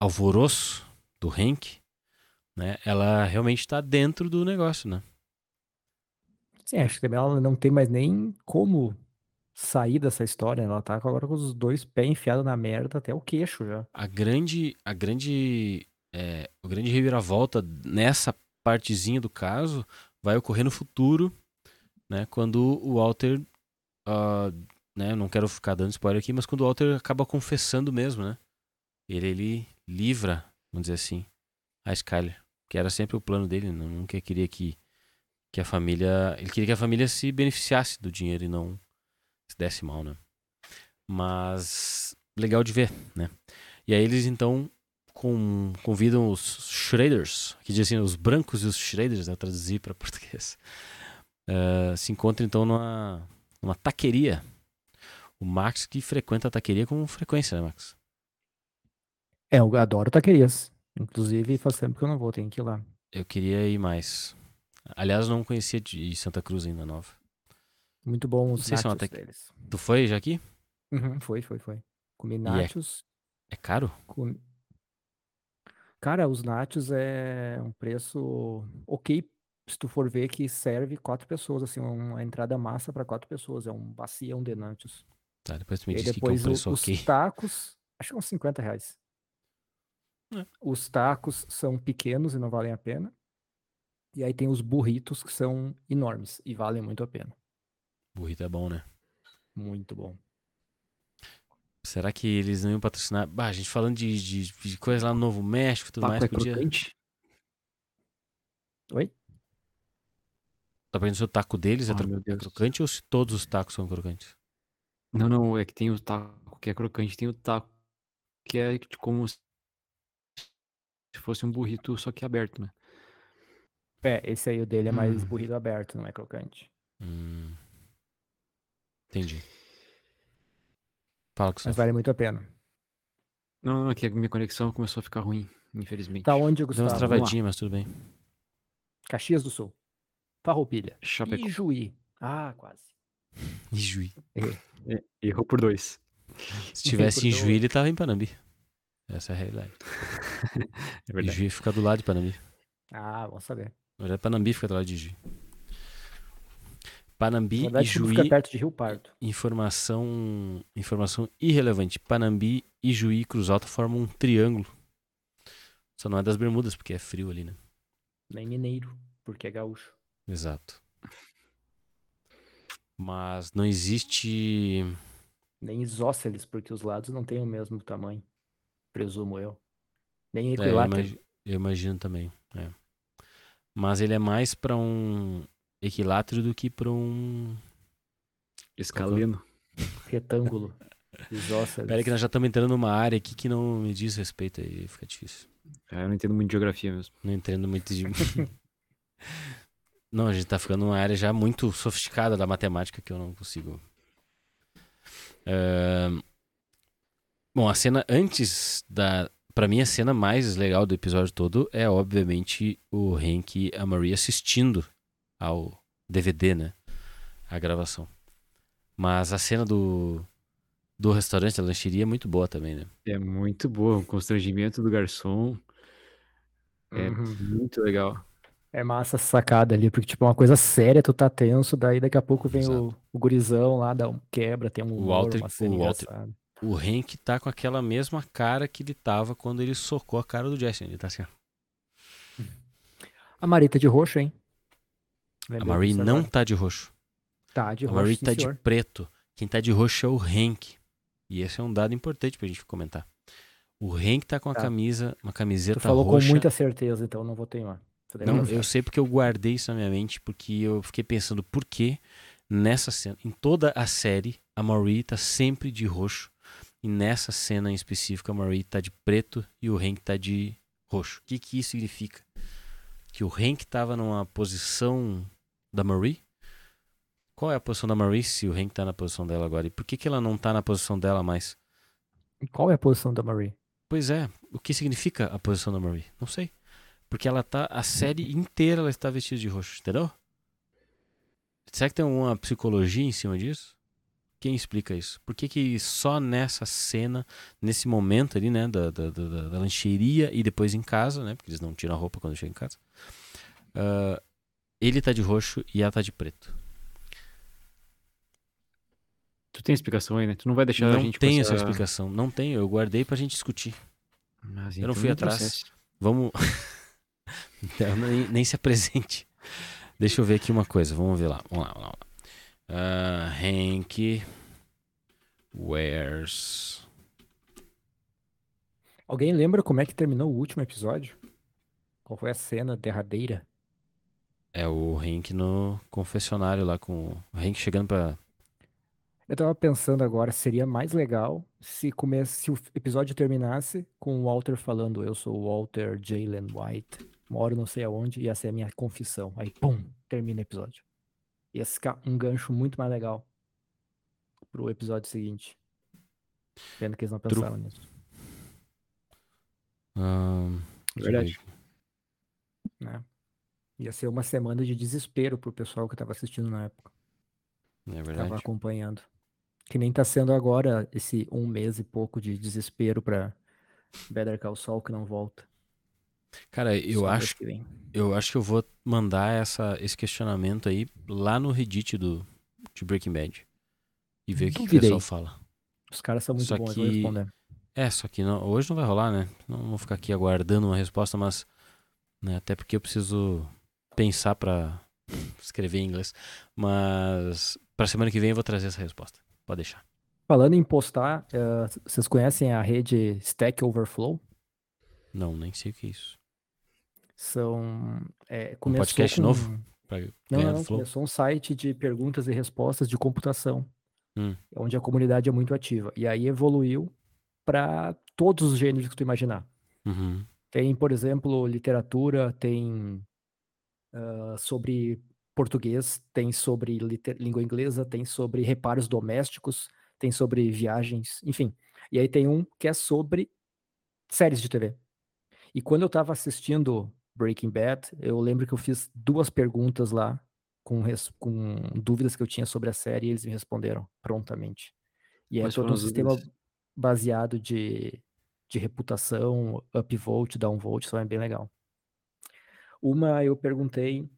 alvoroço do Hank, né? Ela realmente está dentro do negócio, né? Sim, acho que também ela não tem mais nem como sair dessa história. né? Ela tá agora com os dois pés enfiados na merda até o queixo já. a grande a grande é, o grande reviravolta nessa partezinha do caso vai ocorrer no futuro né quando o Walter ah, né não quero ficar dando spoiler aqui mas quando o Walter acaba confessando mesmo né ele ele livra vamos dizer assim a Skyler que era sempre o plano dele né? nunca queria que que a família ele queria que a família se beneficiasse do dinheiro e não se desse mal né mas legal de ver né e aí eles então com- convidam os Shredders, que dizem assim, os brancos e os Shredders, né, traduzir para português. Eh, se encontram então numa, numa taqueria. O Max que frequenta a taqueria com frequência, né, Max? É, eu adoro taquerias. Inclusive, faz tempo que eu não vou, tenho que ir lá. Eu queria ir mais. Aliás, não conhecia de Santa Cruz ainda nova. Muito bom os é nachos taque- deles. Tu foi já aqui? Uhum, foi, foi, foi. Comi é- nachos. É caro? com- Cara, os nachos é um preço ok se tu for ver que serve quatro pessoas, assim, uma entrada massa para quatro pessoas. É um bacião de nachos. Tá, depois tu me E diz que, que é um depois preço os ok. tacos, acho que é uns 50 reais. É. Os tacos são pequenos e não valem a pena. E aí tem os burritos que são enormes e valem muito a pena. Burrito é bom, né? Muito bom. Será que eles não iam patrocinar? Bah, a gente falando de, de, de coisa lá no Novo México e tudo mais, é podia... crocante? Oi? Tá perguntando se o taco deles é, Ah, tro- meu é crocante ou se todos os tacos são crocantes? Não, não, é que tem o taco que é crocante, tem o taco que é como se fosse um burrito, só que aberto, né? É, esse aí o dele é mais Hum. burrito aberto, não é crocante. Hum. Entendi. Fala com Mas vale muito a pena. Não, não, é que a minha conexão começou a ficar ruim, infelizmente. Tá onde, Deu Gustavo? umas Vamos lá. travadinhas, mas tudo bem. Caxias do Sul. Farroupilha. Chapecó. Ijuí. Ah, quase. E Juí. É, errou por dois. Se tivesse em Juí, ele tava em Panambi. Essa é a realidade. É E verdade. Juí fica do lado de Panambi. Ah, vamos saber. Na verdade, Panambi fica do lado de Juí. Panambi Na e verdade, tudo Juí, fica perto de Rio Pardo. informação, informação irrelevante. Panambi e Juí e Cruz Alta formam um triângulo. Só não é das Bermudas, porque é frio ali, né? Nem mineiro, porque é gaúcho. Exato. Mas não existe. Nem isósceles, porque os lados não têm o mesmo tamanho. Presumo eu. Nem É, eu, equilátero. imagi- eu imagino também. é. Mas ele é mais pra um equilátero do que pra um. Escaleno. retângulo. Isósceles. Pera aí que nós já estamos entrando numa área aqui que não me diz respeito aí, fica difícil. Ah, eu não entendo muito de geografia mesmo. Não entendo muito de. não, a gente tá ficando numa área já muito sofisticada da matemática que eu não consigo. Ahn, Bom, a cena antes da. Pra mim, a cena mais legal do episódio todo é, obviamente, o Hank e a Marie assistindo ao DVD, né? A gravação. Mas a cena do, do restaurante, da lancheria, é muito boa também, né? É muito boa. O constrangimento do garçom é Uhum. muito legal. É massa essa sacada ali, porque, tipo, é uma coisa séria, tu tá tenso, daí daqui a pouco vem o, o gurizão lá, dá um quebra, tem um humor, Walter- uma cena o Walter- engraçada. O Hank tá com aquela mesma cara que ele tava quando ele socou a cara do Jesse. Ele tá assim, ó. A Marita de roxo, hein? A Lembrei Marie não tá de roxo. Tá de a roxo, Marie sim, tá de senhor. preto. Quem tá de roxo é o Hank. E esse é um dado importante pra gente comentar. O Hank tá com a Tá. camisa, uma camiseta Tu falou roxa. com muita certeza, então não vou teimar. Não, eu sei porque eu guardei isso na minha mente, porque eu fiquei pensando por que nessa cena, em toda a série, a Marie tá sempre de roxo. E nessa cena em específico, a Marie tá de preto e o Hank tá de roxo. O que que isso significa? Que o Hank tava numa posição da Marie? Qual é a posição da Marie se o Hank tá na posição dela agora? E por que que ela não tá na posição dela mais? E Qual é a posição da Marie? Pois é, o que significa a posição da Marie? Não sei. Porque ela tá, a série inteira ela está vestida de roxo, entendeu? Será que tem uma psicologia em cima disso? Quem explica isso? Por que, que só nessa cena, nesse momento ali, né, da, da, da, da- lancheria e depois em casa, né, porque eles não tiram a roupa quando chegam em casa, ah, ele tá de roxo e ela tá de preto. Tu tem explicação aí, né? Tu não vai deixar a não gente tem com essa explicação, não tem, eu guardei pra gente discutir. Mas Eu não então fui atrás. processe. Vamos. Não, nem, nem se apresente. Deixa eu ver aqui uma coisa. Vamos ver lá. Vamos lá, vamos lá. vamos lá. Ah, Hank wears. Alguém lembra como é que terminou o último episódio? Qual foi a cena derradeira? É o Hank no confessionário lá com o Hank chegando pra. Eu tava pensando agora, seria mais legal se, come... se o episódio terminasse com o Walter falando, eu sou o Walter Jalen White, moro não sei aonde, ia ser a minha confissão. Aí, pum, termina o episódio. Ia ficar um gancho muito mais legal pro episódio seguinte. Pena que eles não True. pensaram nisso. ver Verdade. aqui. Ia ser uma semana de desespero pro pessoal que tava assistindo na época, É tava verdade. acompanhando. Que nem tá sendo agora esse um mês e pouco de desespero pra Better Call Saul que não volta. Cara, eu Só acho, que eu acho que eu vou mandar essa, esse questionamento aí lá no Reddit do, de Breaking Bad. E ver o que, que o pessoal fala. Os caras são muito Só bons, que- responder. É, só que não- hoje não vai rolar, né? Não vou ficar aqui aguardando uma resposta, mas. né, até porque eu preciso pensar pra escrever em inglês. Mas pra semana que vem eu vou trazer essa resposta. Pode deixar. Falando em postar, c- vocês conhecem a rede Stack Overflow? Não, nem sei o que é isso. São. É, Um podcast com- novo? Não, não? Começou um site de perguntas e respostas de computação, Hum. onde a comunidade é muito ativa. E aí evoluiu para todos os gêneros que tu imaginar. Uhum. Tem, por exemplo, literatura, tem ah, sobre português, tem sobre língua inglesa, tem sobre reparos domésticos, tem sobre viagens, enfim. E aí tem um que é sobre séries de TV. E quando eu tava assistindo Breaking Bad, eu lembro que eu fiz duas perguntas lá com, com dúvidas que eu tinha sobre a série e eles me responderam prontamente. E é todo um sistema dúvidas? baseado de, de reputação, upvote, downvote, isso é bem legal. Uma eu perguntei,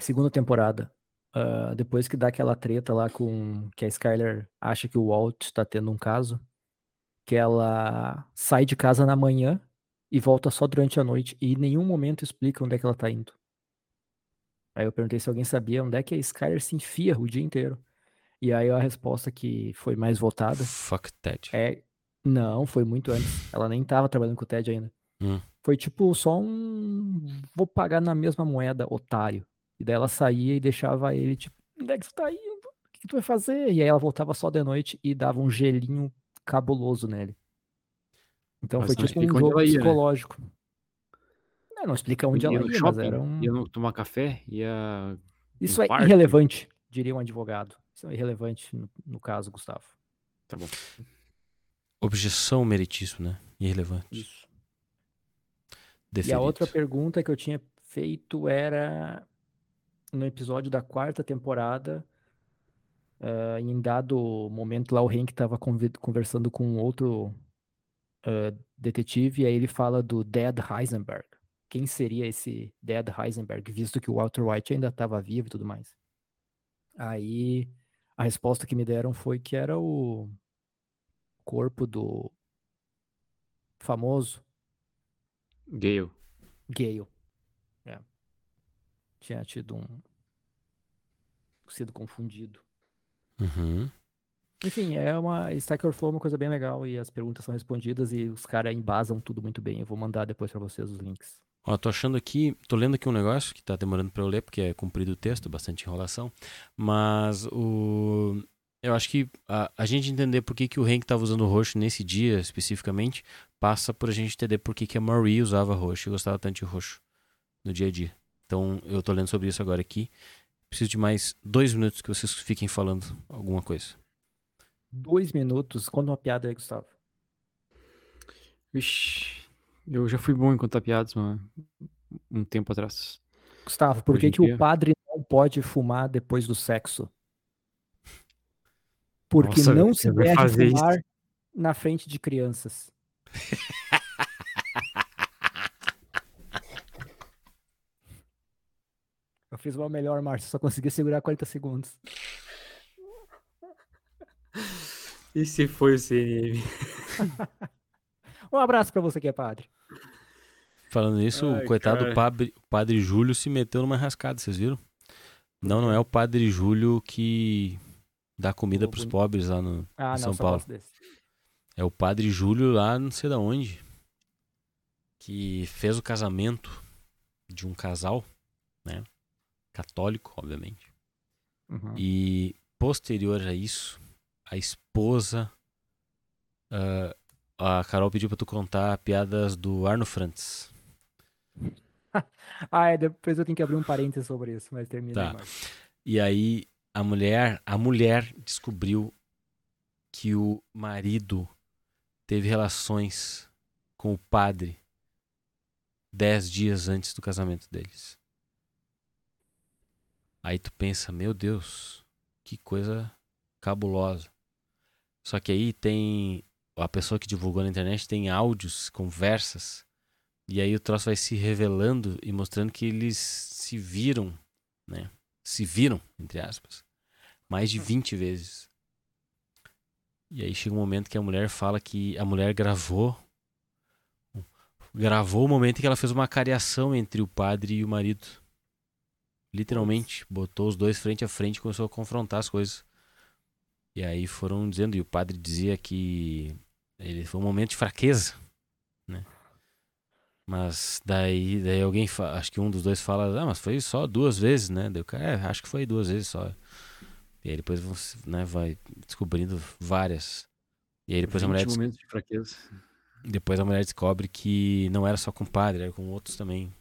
segunda temporada, ah, depois que dá aquela treta lá com que a Skyler acha que o Walt tá tendo um caso, que ela sai de casa na manhã e volta só durante a noite e em nenhum momento explica onde é que ela tá indo. Aí eu perguntei se alguém sabia onde é que a Skyler se enfia o dia inteiro. E aí a resposta que foi mais votada Fuck Ted. é não, foi muito antes. Ela nem tava trabalhando com o Ted ainda. Hum. Foi tipo só um vou pagar na mesma moeda, otário. E daí ela saía e deixava ele tipo, onde é que tu tá indo? O que que tu vai fazer? E aí ela voltava só de noite e dava um gelinho cabuloso nele. Então Mas foi tipo um jogo ia, né? psicológico. Não, não explica onde ia ela no ia, mas shopping, era um... ia tomar café, ia. Isso um é parque. irrelevante, diria um advogado. Isso é irrelevante no, no caso, Gustavo. Tá bom. Objeção meritíssimo, né? Irrelevante. Isso. E Deferido. a outra pergunta que eu tinha feito era no episódio da quarta temporada, ah, em dado momento lá o Hank estava conversando com outro ah, detetive, e aí ele fala do Dead Heisenberg. Quem seria esse Dead Heisenberg, visto que o Walter White ainda estava vivo e tudo mais? Aí a resposta que me deram foi que era o corpo do famoso Gale. Gale. É. Tinha tido um. sido confundido. Uhum. Enfim, é uma. Stack Overflow é uma coisa bem legal e as perguntas são respondidas e os caras embasam tudo muito bem. Eu vou mandar depois pra vocês os links. Ó, tô achando aqui, tô lendo aqui um negócio que tá demorando pra eu ler, porque é comprido o texto, bastante enrolação. Mas o. Eu acho que a, a gente entender por que, que o Hank tava usando roxo nesse dia especificamente, passa por a gente entender por que, que a Marie usava roxo e gostava tanto de roxo no dia a dia. Então eu tô lendo sobre isso agora aqui. Preciso de mais dois minutos que vocês fiquem falando alguma coisa. Dois minutos. Conta uma piada aí, Gustavo. Vixe, eu já fui bom em contar piadas, mano. Um tempo atrás. Gustavo, por Hoje que, que o padre não pode fumar depois do sexo? Porque Nossa, não se deve fazer isso? fumar na frente de crianças. Eu fiz uma melhor, Márcio, só consegui segurar 40 segundos. Esse foi o CNM. Um abraço pra você que é padre. Falando nisso, Ai, o coitado cara. padre, padre Júlio se meteu numa rascada, vocês viram? Não, não é o padre Júlio que dá comida O pros boni- pobres lá no, Ah, em não, São só Paulo. É o padre Júlio lá não sei da onde. Que fez o casamento de um casal, né? Católico, obviamente. Uhum. E posterior a isso, a esposa. ah, a Carol pediu pra tu contar piadas do Arno Frantz. Ah, é, depois eu tenho que abrir um parênteses sobre isso, mas termina Tá. aí. E aí a mulher, a mulher descobriu que o marido teve relações com o padre dez dias antes do casamento deles. Aí tu pensa, meu Deus, que coisa cabulosa. Só que aí tem a pessoa que divulgou na internet tem áudios, conversas, e aí o troço vai se revelando e mostrando que eles se viram, né? Se viram, entre aspas, mais de 20 vezes. E aí chega um momento que a mulher fala que a mulher gravou gravou o momento em que ela fez uma cariação entre o padre e o marido. Literalmente, botou os dois frente a frente e começou a confrontar as coisas. E aí foram dizendo, e o padre dizia que ele foi um momento de fraqueza, né? Mas daí, daí alguém, fa- acho que um dos dois fala, ah, mas foi só duas vezes, né? Daí o cara, é, acho que foi duas vezes só. E aí depois você, né, vai descobrindo várias. E aí depois a 20 mulher momentos de fraqueza. depois a mulher descobre que não era só com o padre, era com outros também.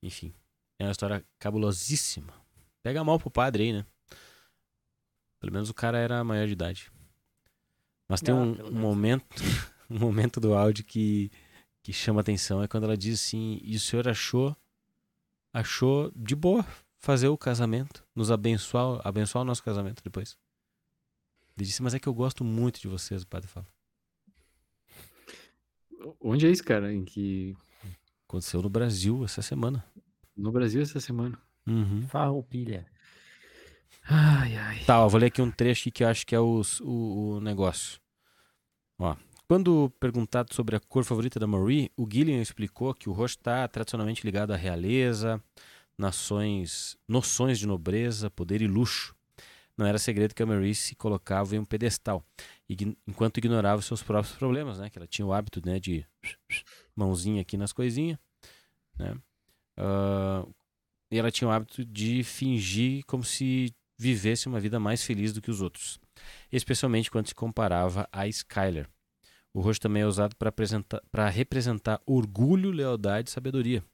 Enfim, é uma história cabulosíssima. Pega mal pro padre aí, né? Pelo menos o cara era maior de idade. Mas tem Ah, um, um momento, um momento do áudio que, que chama atenção é quando ela diz assim: "E o senhor achou achou de boa fazer o casamento, nos abençoar, abençoar o nosso casamento depois. Ele disse, mas é que eu gosto muito de vocês, o padre fala. Onde é isso, cara? Em que. Aconteceu no Brasil essa semana. No Brasil essa semana. Uhum. Farroupilha. Ai, ai. Tá, ó, vou ler aqui um trecho que eu acho que é os- o, o negócio. Ó. Quando perguntado sobre a cor favorita da Marie, o Gillian explicou que o roxo está tradicionalmente ligado à realeza, nações, noções de nobreza, poder e luxo. Não era segredo que a Marie se colocava em um pedestal, enquanto ignorava seus próprios problemas, né? Que ela tinha o hábito, né, de mãozinha aqui nas coisinhas, né? Ah, e ela tinha o hábito de fingir como se vivesse uma vida mais feliz do que os outros, especialmente quando se comparava a Skyler. O roxo também é usado para representar orgulho, lealdade e sabedoria,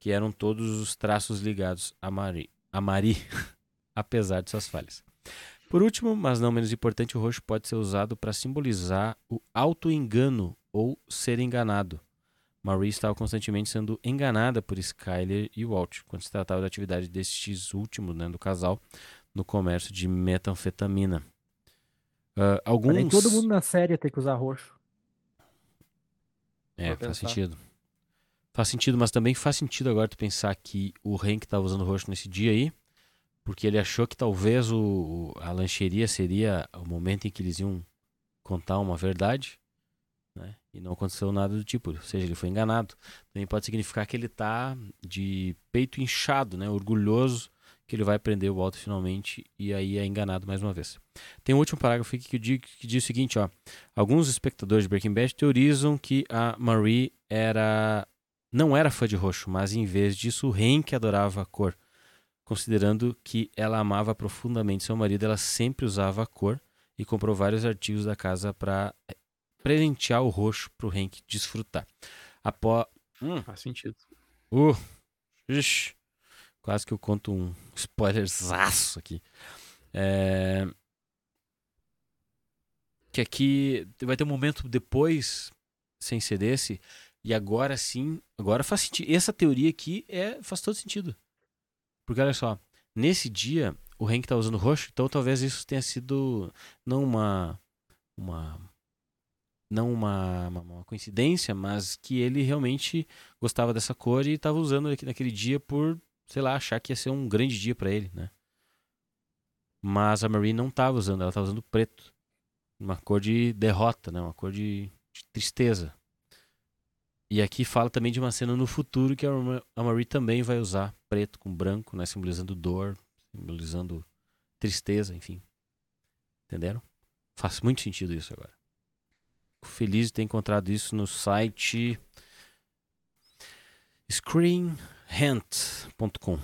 que eram todos os traços ligados a Marie, a Marie apesar de suas falhas. Por último, mas não menos importante, o roxo pode ser usado para simbolizar o auto-engano ou ser enganado. Marie estava constantemente sendo enganada por Skyler e Walt quando se tratava da atividade destes últimos, né, do casal, no comércio de metanfetamina. Ah, alguns... Todo mundo na série tem que usar roxo. É, faz sentido. Faz sentido, mas também faz sentido agora tu pensar que o Hank estava usando roxo nesse dia aí, porque ele achou que talvez o, a lancheria seria o momento em que eles iam contar uma verdade, né? E não aconteceu nada do tipo, ou seja, ele foi enganado. Também pode significar que ele tá de peito inchado, né? Orgulhoso que ele vai prender o Walter finalmente e aí é enganado mais uma vez. Tem um último parágrafo aqui que diz, que diz o seguinte, ó. Alguns espectadores de Breaking Bad teorizam que a Marie era não era fã de roxo, mas em vez disso o Hank adorava a cor. Considerando que ela amava profundamente seu marido, ela sempre usava a cor e comprou vários artigos da casa para presentear o roxo para o Hank desfrutar. Apó... Hum, Faz sentido. Uh, ixi, quase que eu conto um spoilerzaço aqui. É, Que aqui vai ter um momento depois, sem ser desse, e agora sim, agora faz sentido. Essa teoria aqui é, faz todo sentido. Porque olha só, nesse dia o Hank tá usando roxo, então talvez isso tenha sido não uma uma não uma, uma- uma coincidência, mas que ele realmente gostava dessa cor e estava usando naquele dia por, sei lá, achar que ia ser um grande dia para ele, né? Mas a Marie não estava usando, ela estava usando preto. Uma cor de derrota, né? Uma cor de, de tristeza. E aqui fala também de uma cena no futuro que a Ma- a Marie também vai usar preto com branco, né? Simbolizando dor, simbolizando tristeza, enfim. Entenderam? Faz muito sentido isso agora. Fico feliz de ter encontrado isso no site screenhant.com.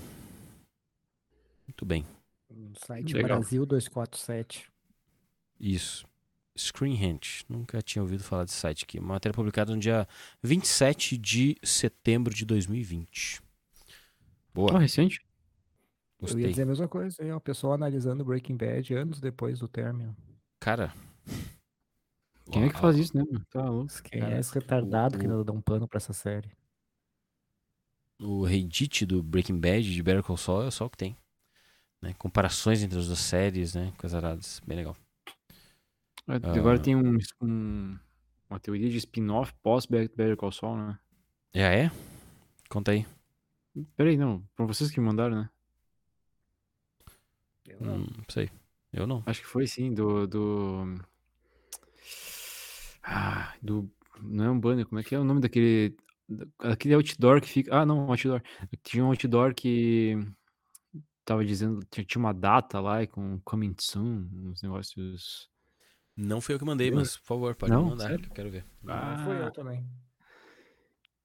Muito bem, No site Legal. Brasil 247. isso. Screenhant. Nunca tinha ouvido falar desse site aqui. Uma matéria publicada no dia 27 de setembro de 2020. Ó, Boa, recente? Eu ia gostei. dizer a mesma coisa, o pessoal analisando Breaking Bad anos depois do término. Cara. Quem é que faz isso, né? mano? Tá louco. Quem Cara, é esse retardado o- que ainda dá um pano pra essa série? o Reddit do Breaking Bad de Better Call Saul é só o que tem. Né? Comparações entre as duas séries, né? Coisas aradas. Bem legal. É, Ah. Agora tem um, um- uma teoria de spin-off pós Bet- Better Call Saul, né? Já é? Conta aí. Peraí, não. Foram vocês que me mandaram, né? Eu Hum, não sei. Eu não. Acho que foi sim, do. do... Ah, do. Não é um banner, como é que é o nome daquele. da- Aquele outdoor que fica. Ah, não, outdoor. Tinha um outdoor que tava dizendo. Tinha, tinha uma data lá e com coming soon, uns negócios. Não foi eu que mandei, Eu- mas por favor, pode Não? me mandar. Sério? que Eu quero ver. Não fui Ah. eu também.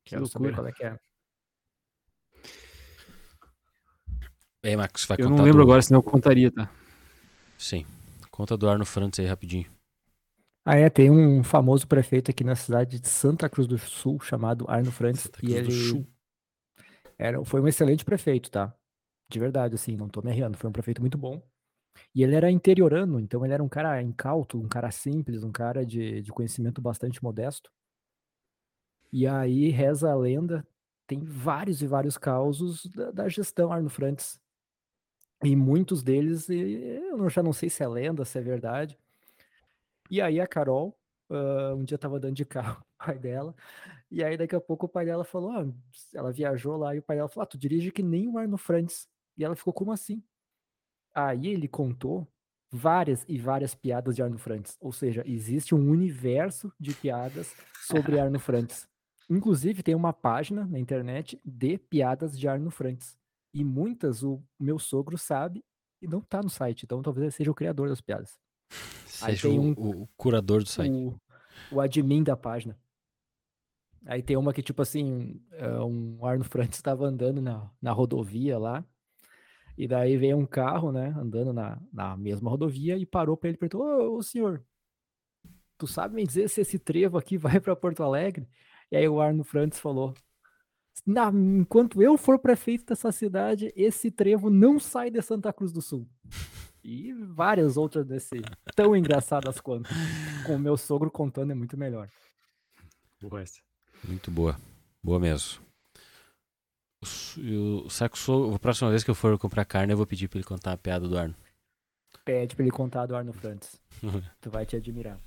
Que Quero saber qual é que é. É, Marcos, vai Eu contar não lembro do... agora, senão eu contaria, tá? Sim. Conta do Arno Frantz aí rapidinho. Ah, é, tem um famoso prefeito aqui na cidade de Santa Cruz do Sul chamado Arno Frantz Santa e Cruz do ele Sul. era, foi um excelente prefeito, tá? De verdade, assim, não tô me arriando, foi um prefeito muito bom. E ele era interiorano, então ele era um cara incauto, um cara simples, um cara de, de conhecimento bastante modesto. E aí reza a lenda, tem vários e vários causos da, da gestão Arno Frantz. E muitos deles, eu já não sei se é lenda, se é verdade. E aí a Carol, ah, um dia tava andando de carro o pai dela, e aí daqui a pouco o pai dela falou, ah, ela viajou lá, e o pai dela falou, ah, tu dirige que nem o Arno Franz. E ela ficou, como assim? Aí ele contou várias e várias piadas de Arno Franz. Ou seja, existe um universo de piadas sobre Arno Franz. Inclusive, tem uma página na internet de piadas de Arno Franz. E muitas o meu sogro sabe e não tá no site. Então talvez ele seja o criador das piadas. Aí Seja tem o, um- o- o curador do site. O, o admin da página. Aí tem uma que, tipo assim, é, um Arno Franz estava andando na, na rodovia lá. E daí veio um carro, né, andando na, na mesma rodovia e parou para ele e perguntou: Ô, ô, senhor, tu sabe me dizer se esse trevo aqui vai para Porto Alegre? E aí o Arno Franz falou: "Na- enquanto eu for prefeito dessa cidade, esse trevo não sai de Santa Cruz do Sul. E várias outras desse tão engraçadas quanto. Com o meu sogro contando é muito melhor. Boa essa. Muito boa. Boa mesmo. O s- e o saco sou. A próxima vez que eu for comprar carne, eu vou pedir pra ele contar a piada do Arno. Pede pra ele contar do Arno Franz. tu vai te admirar.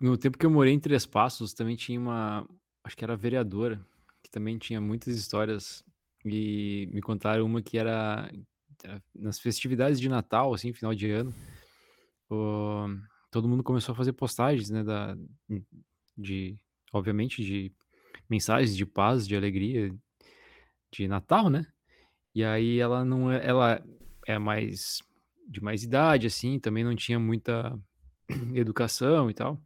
No tempo que eu morei em Três Passos, também tinha uma. Acho que era vereadora, que também tinha muitas histórias. E me contaram uma que era, era nas festividades de Natal, assim, final de ano. o- todo mundo começou a fazer postagens, né? Da, de, obviamente, de mensagens de paz, de alegria, de Natal, né? E aí ela não é, ela é mais de mais idade, assim, também não tinha muita educação e tal.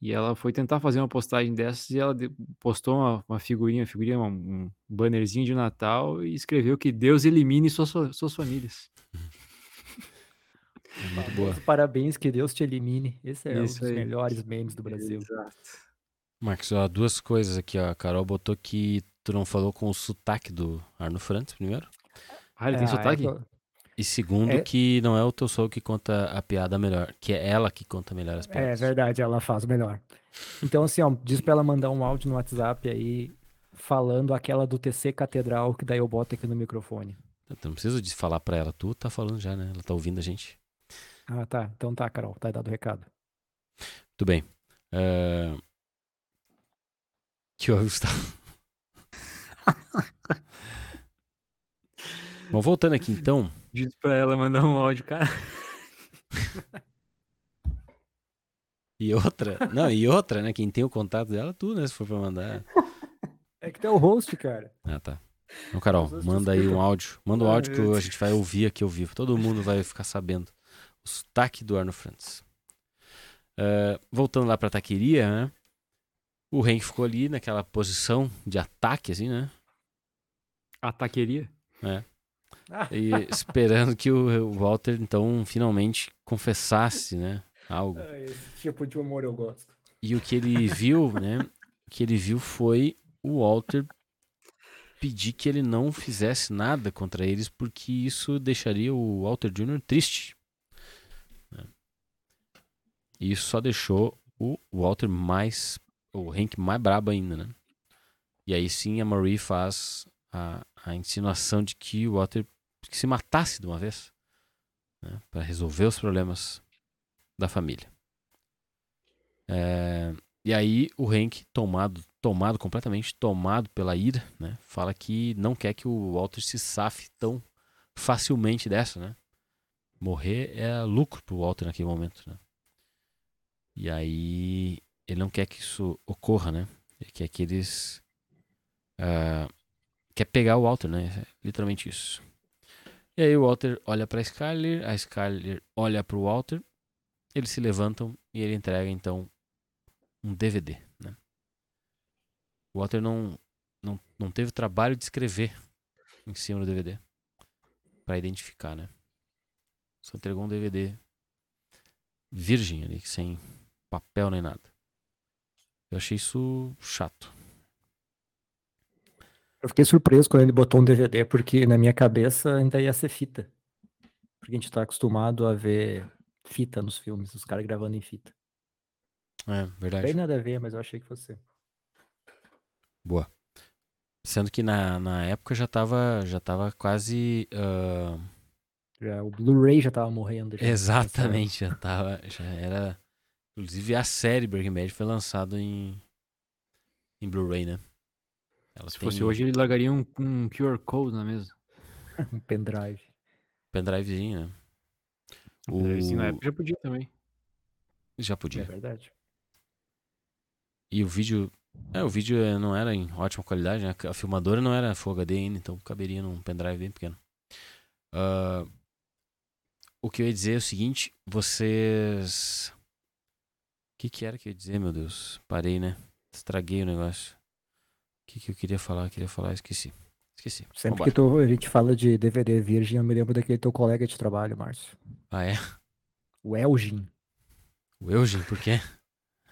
E ela foi tentar fazer uma postagem dessas e ela de- postou uma, uma figurinha, figurinha, um, um bannerzinho de Natal e escreveu que Deus elimine suas, suas famílias. É muito boa. Parabéns, que Deus te elimine. Esse é um Isso dos aí. melhores memes do Brasil. Exato. Marcos, ó, duas coisas aqui, ó. A Carol botou que tu não falou com o sotaque do Arno Franz, primeiro. Ah, ele tem Ah, é sotaque? que eu- E segundo, É- que não é o teu sogro que conta a piada melhor, que é ela que conta melhor as É piadas. verdade, ela faz melhor. Então, assim, ó, diz pra ela mandar um áudio no WhatsApp aí, falando aquela do TC Catedral, que daí eu boto aqui no microfone. Tu não precisa de falar pra ela, tu tá falando já, né? Ela tá ouvindo a gente. Ah, tá. Então tá, Carol, tá dado o recado. Tudo bem. É... Que houve, Gustavo? Bom, voltando aqui então. Diz pra ela mandar um áudio, cara. E outra. Não, e outra, né? Quem tem o contato dela, é tu, né? Se for pra mandar. É que tu é o host, cara. Ah, tá. Então, Carol, manda aí um áudio. Manda um Ah, áudio que a gente vai ouvir aqui ao vivo. Todo mundo vai ficar sabendo o sotaque do Arno Franz. É, voltando lá pra taqueria, né? O Hank ficou ali naquela posição de ataque, assim, né? Ataqueria. E esperando que o Walter, então, finalmente confessasse, né? Algo. Esse tipo de humor eu gosto. E o que ele viu, né? O que ele viu foi o Walter pedir que ele não fizesse nada contra eles, porque isso deixaria o Walter Jr. triste. né? E isso só deixou o Walter mais. O Hank mais brabo ainda, né? E aí sim a Marie faz a, a insinuação de que o Walter que se matasse de uma vez. Né? Para resolver os problemas da família. É, e aí o Hank, tomado, tomado completamente, tomado pela ira, né? Fala que não quer que o Walter se safe tão facilmente dessa, né? Morrer é lucro pro Walter naquele momento, né? E aí ele não quer que isso ocorra, né? Ele quer que eles... ah, quer pegar o Walter, né? É literalmente isso. E aí o Walter olha pra Skyler, a Skyler olha pro Walter, eles se levantam e ele entrega então um DVD, né? O Walter não, não, não teve o trabalho de escrever em cima do DVD para identificar, né? Só entregou um DVD virgem ali, sem papel nem nada. Eu achei isso chato. Eu fiquei surpreso quando ele botou um DVD, porque na minha cabeça ainda ia ser fita. Porque a gente tá acostumado a ver fita nos filmes, os caras gravando em fita. É, Não verdade. tem nada a ver, mas eu achei que fosse. Boa. Sendo que na, na época já tava, já tava quase. ah, já, o Blu-ray já tava morrendo. já. Exatamente, já tava, já era. Inclusive a série Breaking Bad foi lançada em, em Blu-ray, né? Ela Se fosse tem hoje, ele largaria um, um QR Code na mesa. Um pendrive. pendrivezinho, né? Assim, na O... época já podia também. Já É podia. verdade. E o vídeo. É, o vídeo eh, não era em ótima qualidade, né? A filmadora não era Full HD ainda, então caberia num pendrive bem pequeno. Ah, o que eu ia dizer é o seguinte: vocês. O que, que era que eu ia dizer, meu Deus? Parei, né? Estraguei o negócio. O que, que eu queria falar? Eu queria falar, esqueci. Esqueci. Sempre Vambora. que tu- a gente fala de DVD virgem, eu me lembro daquele teu colega de trabalho, Márcio. Ah, é? O Elgin. O Eugen, por quê?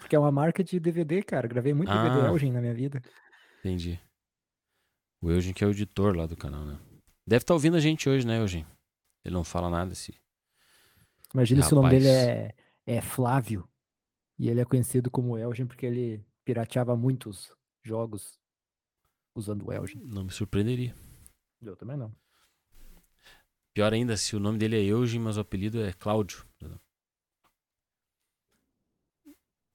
Porque é uma marca de DVD, cara. Gravei muito DVD Ah. Elgin na minha vida. Entendi. O Eugen que é o editor lá do canal, né? Deve estar ouvindo a gente hoje, né, Eugen? Ele não fala nada, esse. Imagina se o nome dele Rapaz. é, é Flávio. E ele é conhecido como Elgin porque ele pirateava muitos jogos usando o Elgin. Não me surpreenderia. Eu também não. Pior ainda, se o nome dele é Eugen, mas o apelido é Cláudio.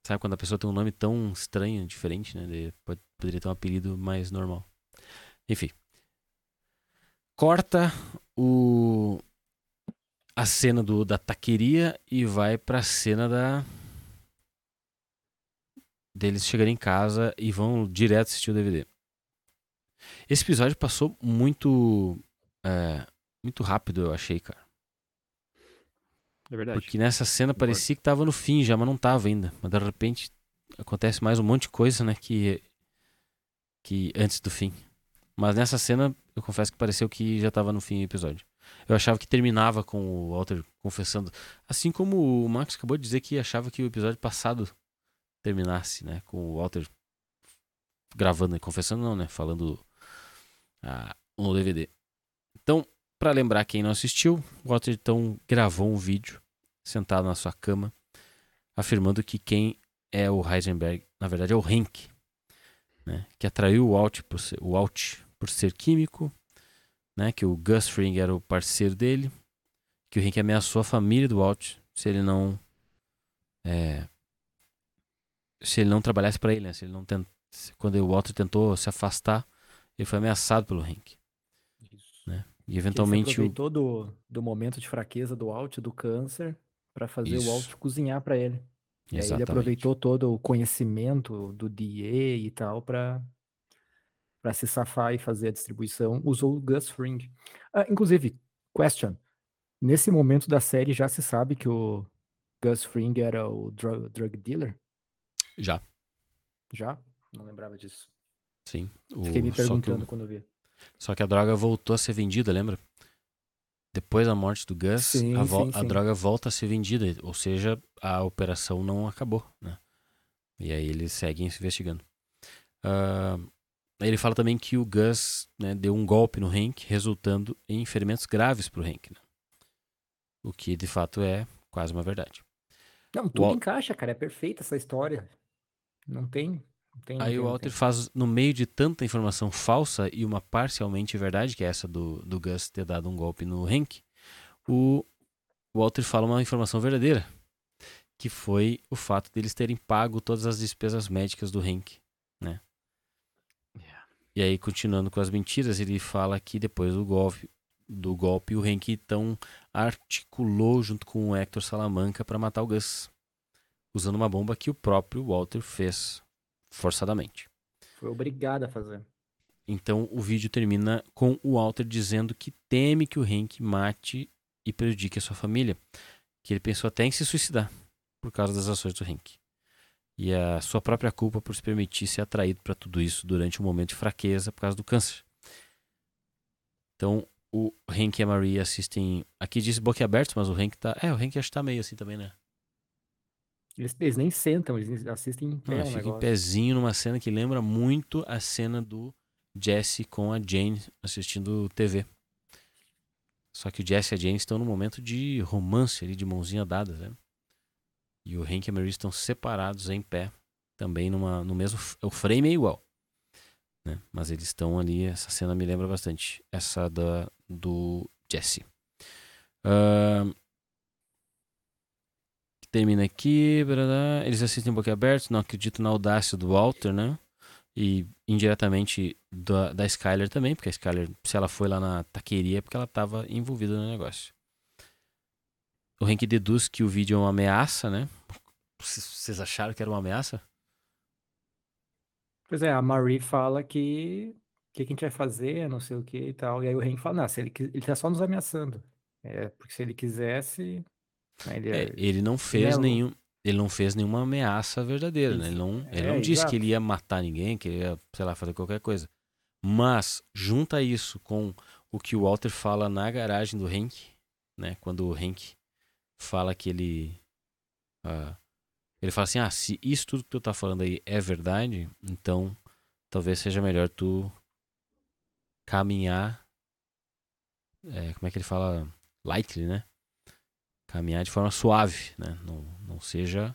Sabe quando a pessoa tem um nome tão estranho, diferente, né? Pode- poderia ter um apelido mais normal. Enfim. Corta o a cena do, da taqueria e vai pra cena da deles chegarem em casa e vão direto assistir o DVD. Esse episódio passou muito é, muito rápido, eu achei, cara. É verdade. Porque nessa cena Concordo. parecia que tava no fim já, mas não tava ainda. Mas de repente acontece mais um monte de coisa, né? Que, que antes do fim. Mas nessa cena, eu confesso que pareceu que já tava no fim do episódio. Eu achava que terminava com o Walter confessando. Assim como o Max acabou de dizer que achava que o episódio passado terminasse, né? Com o Walter gravando, confessando não, né? Falando ah, no DVD. Então, Pra lembrar quem não assistiu, o Walter então gravou um vídeo sentado na sua cama, afirmando que quem é o Heisenberg, na verdade, é o Henk, né? Que atraiu o Walt por ser, o Walt por ser químico, né? Que o Gus Fring era o parceiro dele, que o Henk ameaçou a família do Walt se ele não é, se ele não trabalhasse para ele, né? Se ele não tent, quando o Walter tentou se afastar, ele foi ameaçado pelo Henk. Né? E eventualmente ele se aproveitou do, do momento de fraqueza do Alt, do câncer, pra fazer Isso. o Alt cozinhar pra ele. E aí ele Exatamente. aproveitou todo o conhecimento do DA e tal pra para se safar e fazer a distribuição. Usou o Gus Fring. Ah, inclusive, question. Nesse momento da série já se sabe que o Gus Fring era o drug, drug dealer? Já, Já? Não lembrava disso. sim. Fiquei O- me só, que o- perguntando quando eu vi. só que a droga voltou a ser vendida, lembra? Depois da morte do Gus, Sim, a, vo- sim, a sim. droga volta a ser vendida, ou seja, a operação não acabou, né? E aí eles seguem se investigando. Aí ele fala também que o Gus né, deu um golpe no Hank, resultando em ferimentos graves pro Hank. Né? O que de fato é quase uma verdade. Não, tudo encaixa, cara. É perfeita essa história. Não tem. Não tem não Aí tem, o não Walter tem. faz, no meio de tanta informação falsa e uma parcialmente verdade, que é essa do, do Gus ter dado um golpe no Hank, o Walter fala uma informação verdadeira, que foi o fato deles terem pago todas as despesas médicas do Hank, né? E aí, continuando com as mentiras, ele fala que depois do golpe, do golpe o Hank então articulou junto com o Hector Salamanca para matar o Gus, usando uma bomba que o próprio Walter fez forçadamente. Foi obrigado a fazer. Então o vídeo termina com o Walter dizendo que teme que o Hank mate e prejudique a sua família, que ele pensou até em se suicidar por causa das ações do Hank. E a sua própria culpa por se permitir ser atraído para tudo isso durante um momento de fraqueza por causa do câncer. Então o Hank e a Marie assistem. Aqui diz boquiabertos, mas o Hank tá. É, o Hank acho que tá meio assim também, né? Eles, eles nem sentam, eles assistem em pé Não, fica em pezinho numa cena que lembra muito a cena do Jesse com a Jane assistindo TV. Só que o Jesse e a Jane estão num momento de romance ali, de mãozinha dadas, né? E o Hank e a Marie estão separados em pé, também numa, no mesmo. O frame é igual. Né? Mas eles estão ali, essa cena me lembra bastante. Essa da, do Jesse. Ahn, termina aqui. barará. Eles assistem um pouquinho abertos, não acredito na audácia do Walter, né? E indiretamente da, da Skyler também, porque a Skyler, se ela foi lá na taqueria, é porque ela estava envolvida no negócio. O Hank deduz que o vídeo é uma ameaça, né? Vocês acharam que era uma ameaça? Pois é, a Marie fala que o que, que a gente vai fazer, não sei o que e tal. E aí o Hank fala, não, se ele, ele tá só nos ameaçando. É, porque se ele quisesse. Ele, É, ele não fez nenhum. Ele não fez nenhuma ameaça verdadeira, né? Ele não, ele É, não disse que ele ia matar ninguém, que ele ia, sei lá, fazer qualquer coisa. Mas, junta isso com o que o Walter fala na garagem do Hank, né? Quando o Hank fala que ele. ah, ele fala assim: ah, se isso tudo que tu tá falando aí é verdade, então talvez seja melhor tu caminhar. é, como é que ele fala? Lightly, né? Caminhar de forma suave, né? Não, não seja.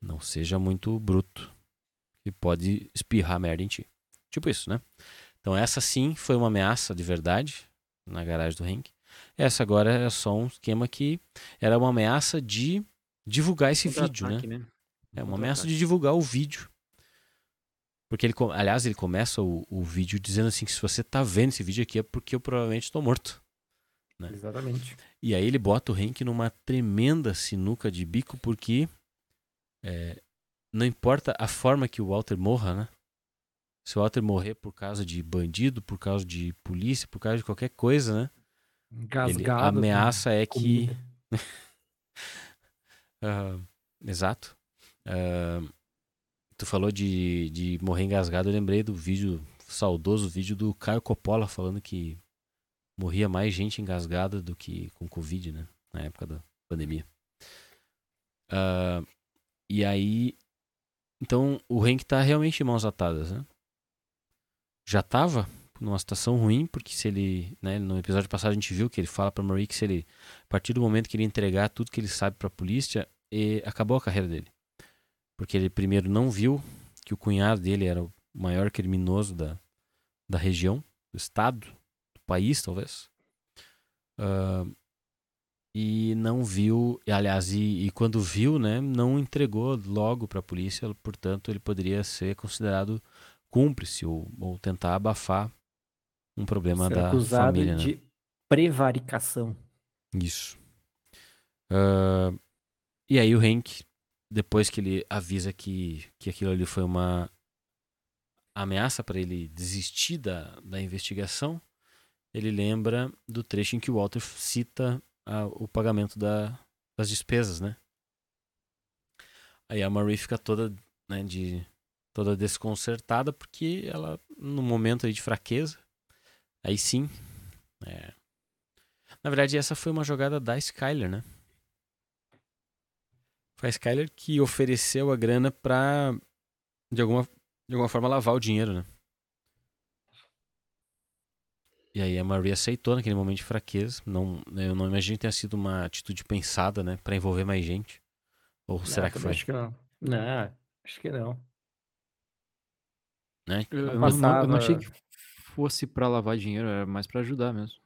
Não seja muito bruto. Que pode espirrar merda em ti. Tipo isso, né? Então essa sim foi uma ameaça de verdade na garagem do Hank. Essa agora é só um esquema que era uma ameaça de divulgar esse vídeo, né? Né? É uma ameaça de divulgar o vídeo. Porque ele, aliás, ele começa o, o vídeo dizendo assim que se você tá vendo esse vídeo aqui é porque eu provavelmente estou morto. né? Exatamente. E aí ele bota o Hank numa tremenda sinuca de bico porque é, não importa a forma que o Walter morra, né? Se o Walter morrer por causa de bandido, por causa de polícia, por causa de qualquer coisa, né? Ele- Engasgado. a com ameaça é que. Ah, exato. Ah, tu falou de, de morrer engasgado, eu lembrei do vídeo, saudoso vídeo do Caio Coppola falando que morria mais gente engasgada do que com Covid, né? Na época da pandemia. Ah, e aí. Então o Hank tá realmente de mãos atadas, né? Já tava numa situação ruim, porque se ele. Né, no episódio passado a gente viu que ele fala pra Marie que se ele. A partir do momento que ele entregar tudo que ele sabe pra polícia, e acabou a carreira dele. Porque ele primeiro não viu que o cunhado dele era o maior criminoso da, da região, do estado, do país, talvez. Ah, e não viu, e, aliás, e, e quando viu, né, não entregou logo para a polícia, portanto, ele poderia ser considerado cúmplice ou, ou tentar abafar um problema Ser da acusado família, né? de prevaricação. Isso. Ah, e aí o Hank, depois que ele avisa que, que aquilo ali foi uma ameaça para ele desistir da, da investigação, ele lembra do trecho em que o Walter cita a- o pagamento da, das despesas, né? Aí a Marie fica toda, né, de, toda desconcertada porque ela, no momento aí de fraqueza, aí sim, é, na verdade, essa foi uma jogada da Skyler, né? Foi a Skyler que ofereceu a grana pra, de alguma, de alguma forma, lavar o dinheiro, né? E aí a Maria aceitou naquele momento de fraqueza. Não, eu não imagino que tenha sido uma atitude pensada, né? Pra envolver mais gente. Ou será Não, que também foi? Acho que não. Não, acho que não. Né? Eu, Não eu não, eu não achei passava- que fosse pra lavar dinheiro, era mais pra ajudar mesmo.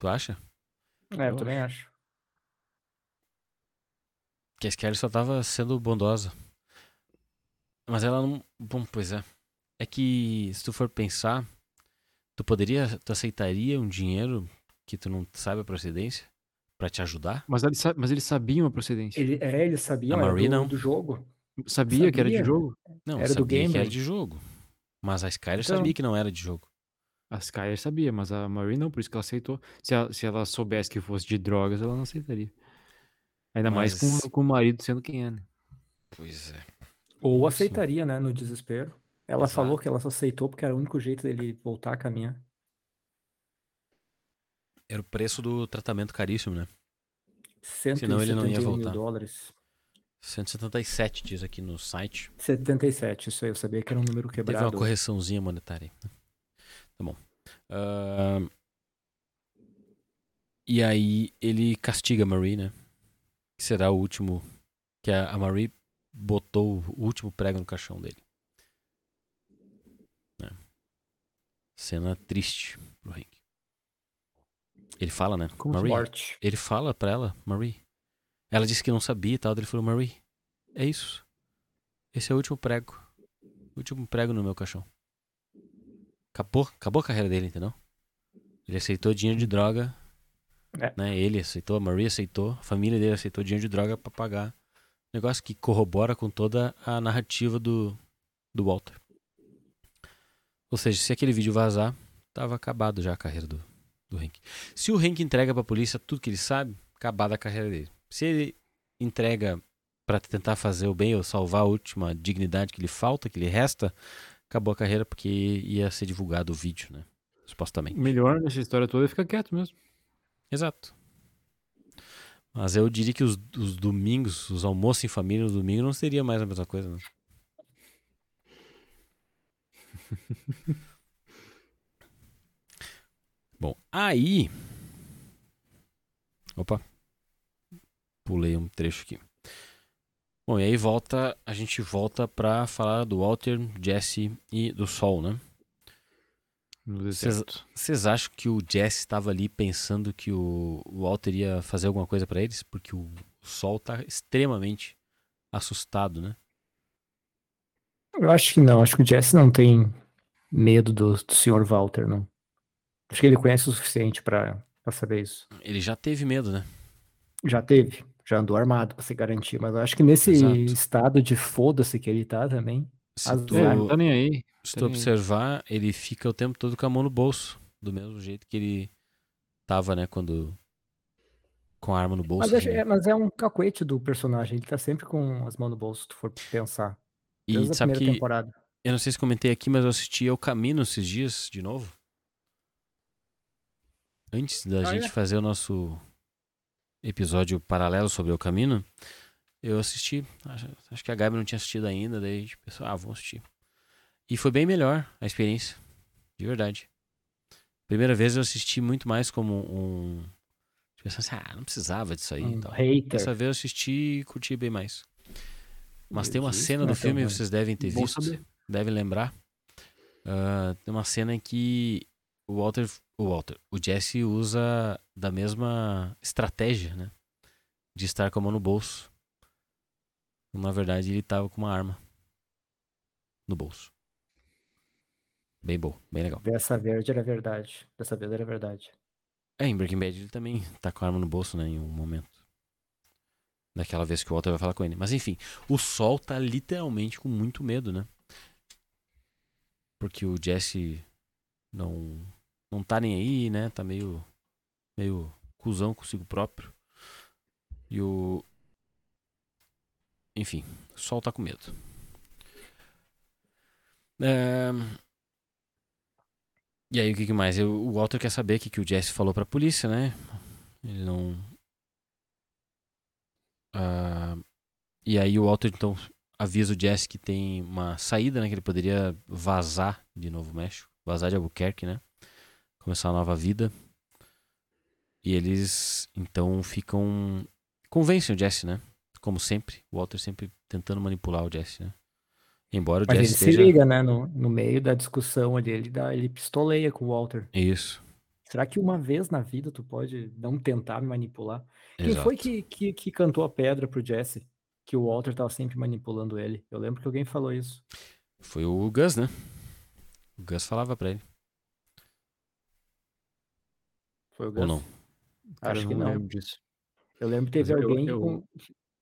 Tu acha? É, eu Eu também acho. Que a Skyler só tava sendo bondosa. Mas ela não. Bom, pois é. É que se tu for pensar, tu poderia. Tu aceitaria um dinheiro que tu não sabe a procedência pra te ajudar? Mas eles, sa- mas eles sabiam a procedência. Ele, é, eles sabiam A era Marie do, não. do jogo. Sabia, que era de sabia. jogo. Não, Era do sabia que era de jogo. Mas a Skyler Então- sabia que não era de jogo. A Skyler sabia, mas a Marie não, por isso que ela aceitou. Se ela, se ela soubesse que fosse de drogas, ela não aceitaria. Ainda mais Mas- com, com o marido sendo quem é, né? Pois é. Ou aceitaria, né, no desespero. Ela Exato. falou que ela só aceitou porque era o único jeito dele voltar a caminhar. Era o preço do tratamento caríssimo, né? 171 Senão ele não ia mil voltar. dólares. 177 diz aqui no site. 77, isso aí, eu sabia que era um número Teve uma quebrado. correçãozinha monetária. aí. Tá bom. Ahn, e aí ele castiga a Marie, né? Que será o último. Que a, a Marie botou o último prego no caixão dele. Cena triste pro Hank. Ele fala, né? Como Marie. Morte. Ele fala pra ela, Marie. Ela disse que não sabia e tal. Ele falou, Marie, é isso. Esse é o último prego. O último prego no meu caixão. Acabou, acabou a carreira dele, entendeu? Ele aceitou dinheiro de droga. É. Né? Ele aceitou, a Marie aceitou, a família dele aceitou dinheiro de droga pra pagar. Negócio que corrobora com toda a narrativa do, do Walter. Ou seja, se aquele vídeo vazar, tava acabado já a carreira do, do Hank. Se o Hank entrega pra polícia tudo que ele sabe, acabada a carreira dele. Se ele entrega pra tentar fazer o bem ou salvar a última dignidade que lhe falta, que lhe resta, acabou a carreira porque ia ser divulgado o vídeo, né? Supostamente. Melhor nessa história toda é ficar quieto mesmo. Exato. Mas eu diria que os, os domingos, os almoços em família no domingo não seria mais a mesma coisa, né? Bom, aí. Opa. Pulei um trecho aqui. Bom, e aí volta, a gente volta pra falar do Walter, Jesse e do Sol, né? Vocês- acham que o Jesse estava ali pensando que o o Walter ia fazer alguma coisa pra eles? Porque o Sol tá extremamente assustado, né? Eu acho que não. Acho que o Jesse não tem medo do, do Sr. Walter, não. Acho que ele conhece o suficiente pra, pra saber isso. Ele já teve medo, né? Já teve. Já andou armado pra se garantir. Mas eu acho que nesse Exato. estado de foda-se que ele tá também. Se tu, não tá nem aí. se tá tu observar, ele fica o tempo todo com a mão no bolso. Do mesmo jeito que ele tava, né? Quando. Com a arma no bolso. Mas, acho- né? é, mas é um cacuete do personagem. Ele tá sempre com as mãos no bolso, se tu for pensar. Desde E a sabe que. temporada. Eu não sei se comentei aqui, mas eu assisti ao Camino esses dias, de novo. Antes da gente fazer o nosso episódio paralelo sobre o Camino, eu assisti. Acho, acho que a Gabi não tinha assistido ainda, daí a gente pensou, ah, vamos assistir. E foi bem melhor a experiência, de verdade. Primeira vez eu assisti muito mais como um. Pensando assim, ah, não precisava disso aí. Um tal. hater. Dessa vez eu assisti e curti bem mais. Mas tem uma cena não do filme, vocês devem ter Bom visto saber. deve lembrar. Ah, tem uma cena em que o Walter, o Walter, o Jesse usa da mesma estratégia, né? De estar com a mão no bolso. Na verdade, ele tava com uma arma no bolso. Bem bom, bem legal. Dessa verde era verdade. Dessa vez era verdade. É, em Breaking Bad ele também tá com a arma no bolso, né? Em um momento. Daquela vez que o Walter vai falar com ele. Mas enfim, o Sol tá literalmente com muito medo, né? Porque o Jesse não, não tá nem aí, né? Tá meio, meio cuzão consigo próprio. E o. Enfim, o Sol tá com medo. É, E aí, o que, mais? Eu- o Walter quer saber o que, que o Jesse falou pra polícia, né? Ele não. Ah, E aí, o Walter então avisa o Jesse que tem uma saída, né? Que ele poderia vazar de Novo México, vazar de Albuquerque, né? Começar uma nova vida. E eles então ficam. Convencem o Jesse, né? Como sempre. O Walter sempre tentando manipular o Jesse, né? Embora o Mas ele Jesse se esteja. liga, né? No, no meio da discussão ali, ele, dá, ele pistoleia com o Walter. Isso. Será que uma vez na vida tu pode não tentar me manipular? Quem Exato. foi que, que, que cantou a pedra pro Jesse? Que o Walter tava sempre manipulando ele. Eu lembro que alguém falou isso. Foi o Gus, né? O Gus falava pra ele. Foi o Ou Gus? não? Cara, Acho que não não. lembro disso. Eu lembro que teve Mas eu- alguém eu- con-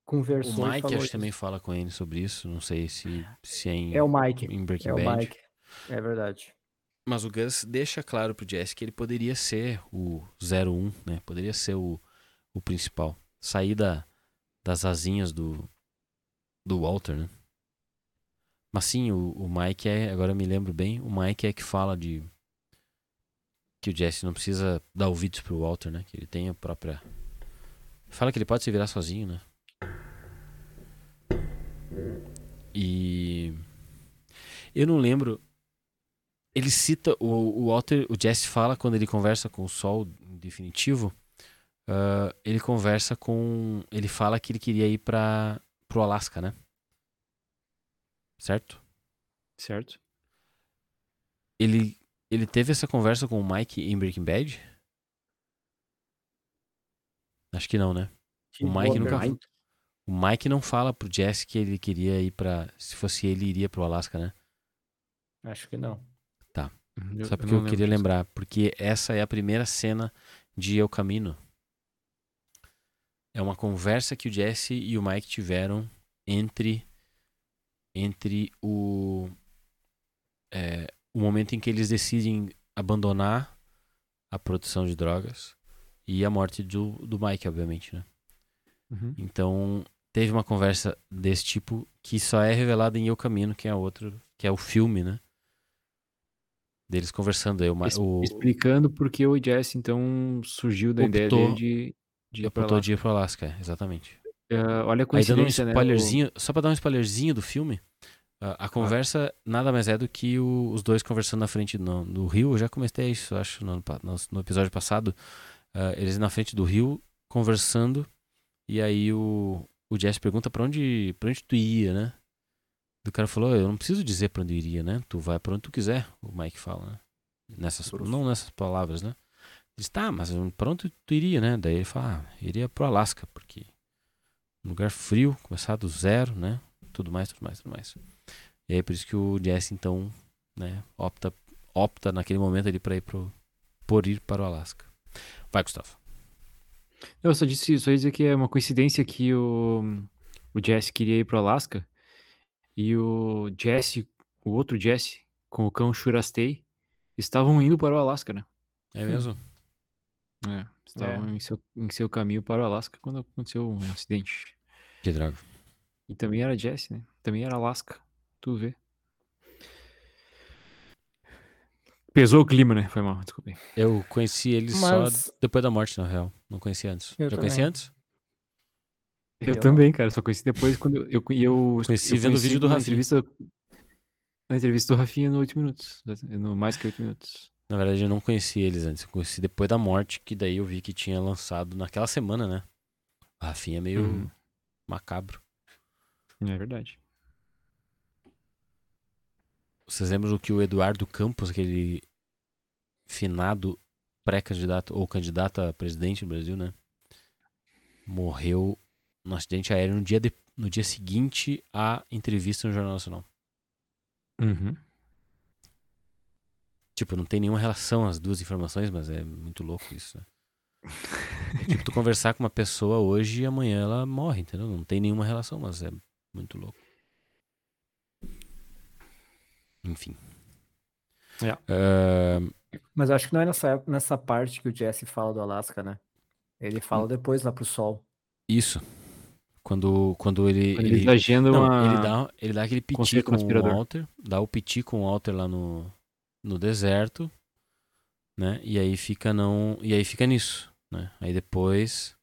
conversou O Mike acho isso. também fala com ele sobre isso. Não sei se, se é em, É o Mike. em Breaking É o Bad. Mike. É verdade. Mas o Gus deixa claro pro Jesse que ele poderia ser o 01, né? Poderia ser o, o principal. Sair da, das asinhas do, do Walter, né? Mas sim, o, o Mike é, agora eu me lembro bem, o Mike é que fala de que o Jesse não precisa dar ouvidos pro Walter, né? Que ele tem a própria. Fala que ele pode se virar sozinho, né? E eu não lembro. Ele cita o, o Walter, o Jesse fala quando ele conversa com o Sol em definitivo. ah, ele conversa com, ele fala que ele queria ir para pro Alasca, né? Certo? Certo? Ele ele teve essa conversa com o Mike em Breaking Bad? Acho que não, né? O Mike nunca. O Mike não fala pro Jesse que ele queria ir pra. Se fosse ele, iria pro Alasca, né? Acho que não. Só porque eu, queria lembrar. Porque essa é a primeira cena de Eu Camino. É uma conversa que o Jesse e o Mike tiveram entre. Entre o. é, o momento em que eles decidem abandonar a produção de drogas e a morte do, do Mike, obviamente, né? Uhum. Então, teve uma conversa desse tipo que só é revelada em Eu Camino, que é outro, que é o filme, né? Deles conversando. Eu, Es- o, Explicando por que o Jesse, então, surgiu da ideia Optou- dele de, de ir pra lá. de ir pro Alasca, é, exatamente. Ah, olha a Aí dando um coincidência, né? o- spoilerzinho, só pra dar um spoilerzinho do filme, a, a conversa nada mais é do que o- os dois conversando na frente no, do rio. Eu já comentei isso, acho, no, no, no episódio passado. Ah, eles na frente do rio conversando, e aí o, o Jesse pergunta pra onde, pra onde tu ia, né? O cara falou: Eu não preciso dizer pra onde iria, né? Tu vai pra onde tu quiser, o Mike fala, né? Nessas, não nessas palavras, né? Diz, tá, mas pra onde tu iria, né? Daí ele fala: ah, iria pro Alasca, porque um lugar frio, começar do zero, né? Tudo mais, tudo mais, tudo mais. E aí por isso que o Jesse, então, né, opta, opta naquele momento ali pra ir pro, por ir para o Alasca. Vai, Gustavo. Eu só disse, só ia dizer que é uma coincidência que o, o Jesse queria ir pro Alasca e o Jesse, o outro Jesse, com o cão Shurastei, estavam indo para o Alasca, né? É mesmo? É, estavam Em, seu, em seu caminho para o Alasca quando aconteceu um acidente. Que droga. E também era Jesse, né? Também era Alasca. Tu vê. Pesou o clima, né? Foi mal, desculpa aí. Eu conheci ele Mas- só depois da morte, na real. Não conhecia antes. Eu Já conhecia também. antes? Eu, Eu também, cara. Só conheci depois quando eu. eu, eu Conheci eu vendo o vídeo do Rafinha. Entrevista, na entrevista do Rafinha no 8 minutos. No mais que 8 minutos. Na verdade, eu não conheci eles antes. Eu conheci depois da morte, que daí eu vi que tinha lançado naquela semana, né? O Rafinha é meio Uhum. macabro. É verdade. Vocês lembram do que o Eduardo Campos, aquele finado pré-candidato ou candidato a presidente do Brasil, né? Morreu num acidente aéreo no dia, de- no dia seguinte à entrevista no Jornal Nacional. Uhum. Tipo, não tem nenhuma relação as duas informações, mas é muito louco isso, né? É tipo, tu conversar com uma pessoa hoje e amanhã ela morre, entendeu? Não tem nenhuma relação, mas é muito louco. Enfim. É. Ahn, Mas acho que não é nessa, nessa parte que o Jesse fala do Alasca, né? Ele fala Hum. depois lá pro sol. isso. Quando, quando ele. Quando ele- eles agendam não, uma... ele, dá, ele dá aquele piti com o. Walter. Dá o piti com o Walter lá no, no deserto. Né? E aí fica não. E aí fica nisso. Né? Aí depois.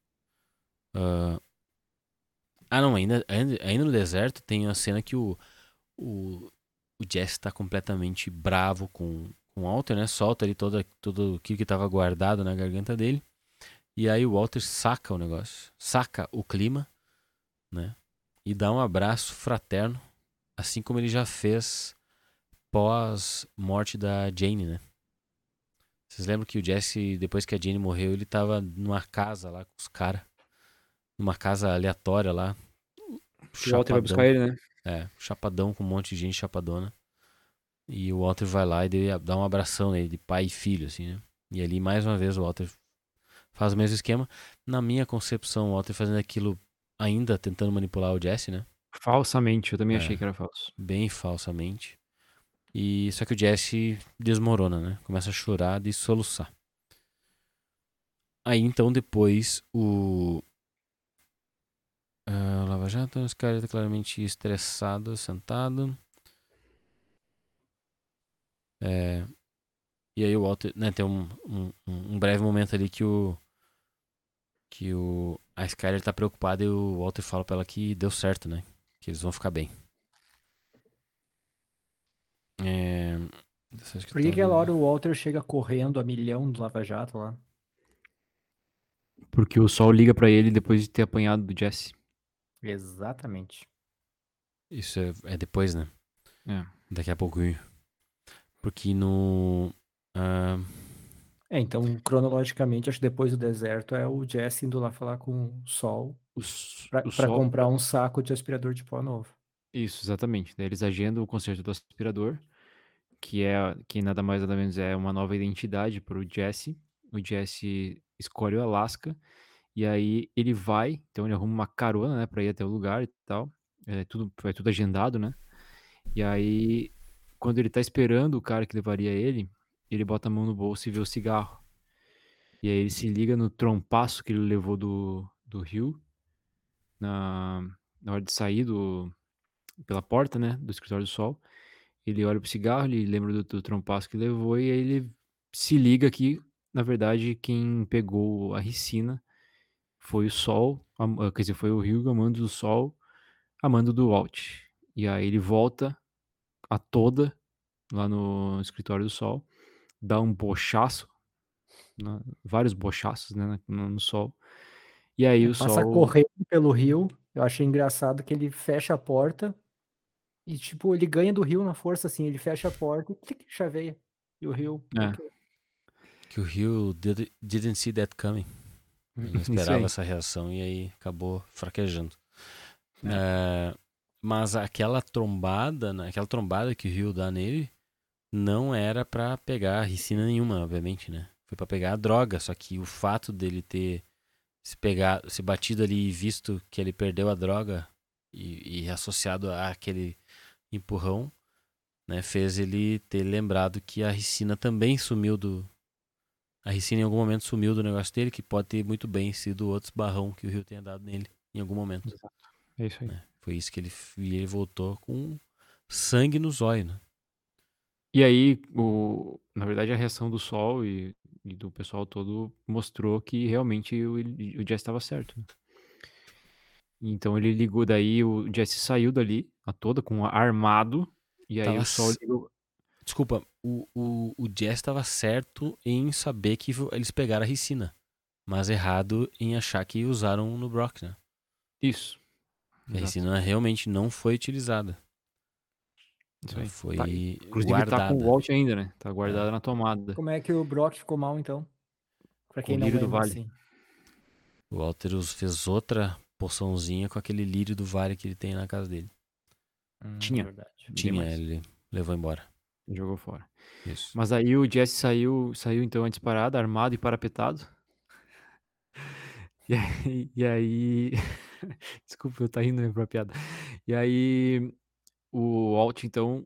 ah, Ah, não, ainda, ainda, ainda no deserto tem a cena que o, o, o Jesse tá completamente bravo com, com o Walter, né? Solta ali toda, tudo aquilo que tava guardado na garganta dele. E aí o Walter saca o negócio, saca o clima, né? E dá um abraço fraterno, assim como ele já fez pós morte da Jane, né? Vocês lembram que o Jesse, depois que a Jane morreu, ele tava numa casa lá com os caras. Numa casa aleatória lá. O Walter vai buscar ele, né? É, chapadão com um monte de gente chapadona. E o Walter vai lá e dá um abração nele, de pai e filho, assim, né? E ali, mais uma vez, o Walter faz o mesmo esquema. Na minha concepção, o Walter fazendo aquilo ainda tentando manipular o Jesse, né? Falsamente, eu também É. achei que era falso. Bem falsamente. E só que o Jesse desmorona, né? Começa a chorar de soluçar. Aí então depois o o Lava Jato, esse cara tá claramente estressado, sentado. É, e aí o Walter, né, tem um, um, um breve momento ali que o que o a Skyler tá preocupada e o Walter fala pra ela que deu certo, né? Que eles vão ficar bem. É... Por que tá aquela no- hora o Walter chega correndo a milhão do Lava Jato lá? Porque o Sol liga pra ele depois de ter apanhado do Jesse. Exatamente. Isso é, é depois, né? É. Daqui a pouquinho. Porque no. ah, É, então, cronologicamente, acho que depois do deserto é o Jesse indo lá falar com o Sol sol- comprar um saco de aspirador de pó novo. Isso, exatamente. Daí eles agendam o concerto do aspirador, que é que nada mais nada menos é uma nova identidade para o Jesse. O Jesse escolhe o Alaska e aí ele vai, então ele arruma uma carona, né, para ir até o lugar e tal. É tudo, foi tudo agendado, né? E aí quando ele tá esperando o cara que levaria ele, ele bota a mão no bolso e vê o cigarro. E aí ele se liga no trompaço que ele levou do, do rio na, na hora de sair do, pela porta, né, do escritório do sol. Ele olha pro cigarro, ele lembra do, do trompaço que levou e aí ele se liga que, na verdade, quem pegou a ricina foi o sol, am- ah, quer dizer, foi o rio amando do sol, amando do Walt. E aí ele volta a toda lá no escritório do sol, dá um bochaço, na- vários bochaços, né, no, no sol. E aí o Passa sol correndo pelo rio. Eu achei engraçado que ele fecha a porta e, tipo, ele ganha do rio na força, assim. Ele fecha a porta e clique, chaveia. E o rio. É. Que o Rio did, didn't see that coming. Ele não esperava essa reação e aí acabou fraquejando. É. É, mas aquela trombada, né, aquela trombada que o Rio dá nele, não era pra pegar ricina nenhuma, obviamente, né? Foi pra pegar a droga, só que o fato dele ter se pegar, se batido ali e visto que ele perdeu a droga e, e associado àquele empurrão, né, fez ele ter lembrado que a ricina também sumiu do a ricina em algum momento sumiu do negócio dele, que pode ter muito bem sido outro barrão que o Rio tenha dado nele em algum momento. É isso aí. né? Foi isso que ele e ele voltou com sangue nos olhos, né? E aí, o, na verdade, a reação do Sol e, e do pessoal todo mostrou que realmente o, o Jesse estava certo. né? Então ele ligou, daí o Jesse saiu dali, a toda, com armado, e aí Tava o Sol s- ligou. Desculpa, o, o, o Jess estava certo em saber que vo- eles pegaram a ricina, mas errado em achar que usaram no Brock, né? Isso. A Exato. ricina realmente não foi utilizada. Aí. foi Tá, Inclusive tá guardada. com o Walt ainda, né? Tá guardada na tomada. Como é que o Brock ficou mal, então? Pra Com quem o não do lembra, vale. assim. O Walter fez outra poçãozinha com aquele lírio do vale que ele tem na casa dele. Hum, Tinha. verdade. Tinha, ele levou embora. Jogou fora. Isso. Mas aí o Jesse saiu, saiu então antes parado, armado e parapetado. E aí, e aí... desculpa, eu tá rindo própria piada. E aí o Walt então,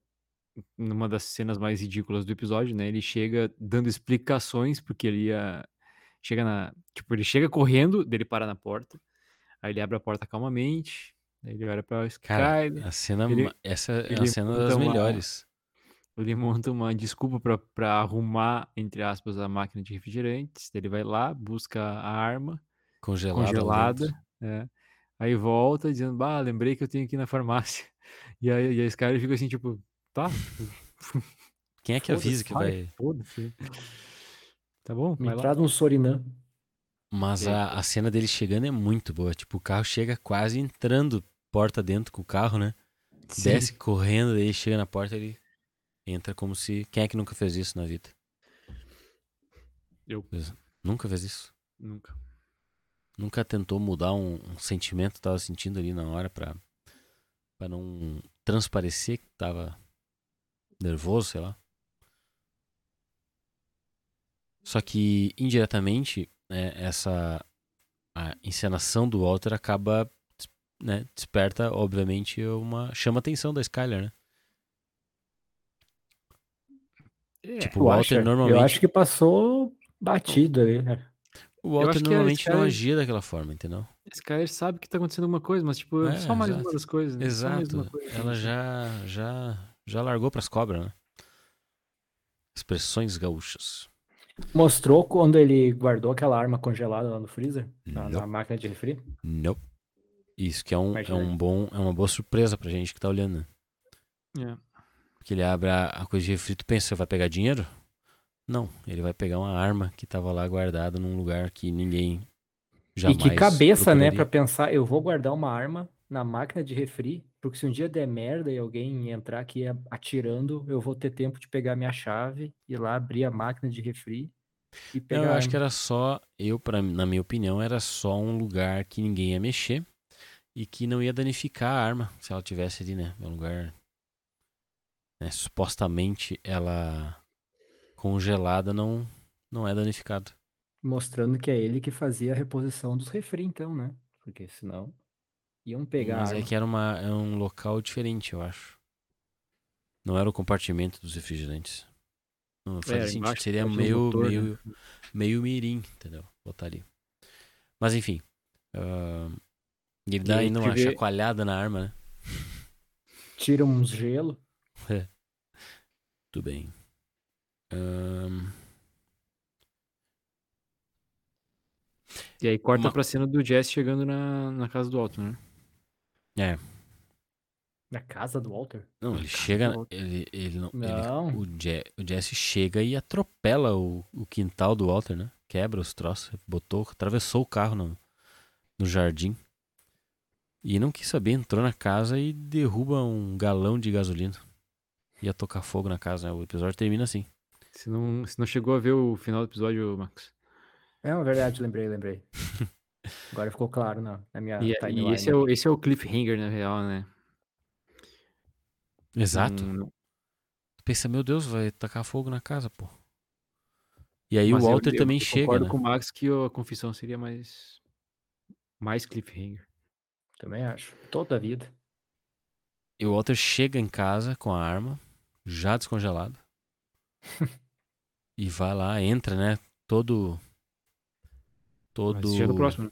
numa das cenas mais ridículas do episódio, né, ele chega dando explicações porque ele ia chega na, tipo, ele chega correndo, dele para na porta. Aí ele abre a porta calmamente, aí ele olha Cara, Skyler, a cena, ele- essa é a cena das uma- melhores. ele monta uma desculpa pra- pra arrumar, entre aspas, a máquina de refrigerantes. Ele vai lá, busca a arma Congelada. congelada, é. aí volta dizendo, bah, lembrei que eu tenho que ir na farmácia. E aí e a Skyler fica assim, tipo, tá, Quem é que avisa que vai. Foda-se. Tá bom, Me traz um Sorinã. Mas É. a, a cena dele chegando é muito boa. Tipo, o carro chega quase entrando porta dentro com o carro, né? Sim. Desce correndo, daí chega na porta ele entra como se. Quem é que nunca fez isso na vida? Eu Nunca fez isso. nunca. Nunca tentou mudar um, um sentimento que tava sentindo ali na hora pra, pra não transparecer que tava nervoso, sei lá. Só que indiretamente, né, essa a encenação do Walter acaba, né, desperta, obviamente, uma chama a atenção da Skyler, né? É, Tipo, o Walter acha? normalmente, Eu acho que passou batido ali, né? O Walter acho que a normalmente não Skyler- agia daquela forma, entendeu? a Skyler sabe que tá acontecendo alguma coisa, mas tipo, é É, só mais exato. uma das coisas. né? Exato. coisa, Ela né? já já já largou pras cobras, né? Expressões gaúchas. Mostrou quando ele guardou aquela arma congelada lá no freezer? Na, na Não. máquina de refri? Nope. Isso que é um, é um bom, é uma boa surpresa pra gente que tá olhando, né? É. Porque ele abre a, a coisa de refri, tu pensa, vai pegar dinheiro? Não, ele vai pegar uma arma que tava lá guardada num lugar que ninguém jamais e que cabeça, né, pra procuraria. pensar, eu vou guardar uma arma na máquina de refri, porque se um dia der merda e alguém entrar aqui atirando, eu vou ter tempo de pegar minha chave, ir lá abrir a máquina de refri e pegar. Não, eu acho que era só, eu, pra, na minha opinião, era só um lugar que ninguém ia mexer e que não ia danificar a arma se ela tivesse ali, né? Um lugar. né, supostamente ela congelada não, não é danificado. Mostrando que é ele que fazia a reposição dos refri, então, né? Porque senão iam pegar Mas é que era uma, é um local diferente, eu acho. Não era o compartimento dos refrigerantes. Não fazia era sentido. Seria meio, motor, né? meio, meio mirim, entendeu? Botar ali. Mas enfim. e ele dá ainda uma vê- chacoalhada na arma, né? Tira uns gelo. Tudo bem. Ahn, E aí corta Uma- pra cena do Jesse chegando na, na casa do Alto, né? é. Na casa do Walter? Não, ele chega. Ele, ele não. ele- Não. o, Je, o Jesse chega e atropela o, o quintal do Walter, né? Quebra os troços. Botou, atravessou o carro no, no jardim. E não quis saber, entrou na casa e derruba um galão de gasolina. Ia tocar fogo na casa, né? O episódio termina assim. Se não, se não chegou a ver o final do episódio, Max. É uma verdade, lembrei, lembrei. Agora ficou claro na, na minha E, e timeline. esse, é o, esse é o cliffhanger, na real, né? Exato. Não- Pensa, meu Deus, vai tacar fogo na casa, pô. E aí mas o eu- Walter eu- também eu chega, concordo né? com o Max que a confissão seria mais. Mais cliffhanger. Também acho. Toda a vida. E o Walter chega em casa com a arma, já descongelado. e vai lá, entra, né? Todo. Todo. Mas já é no próximo,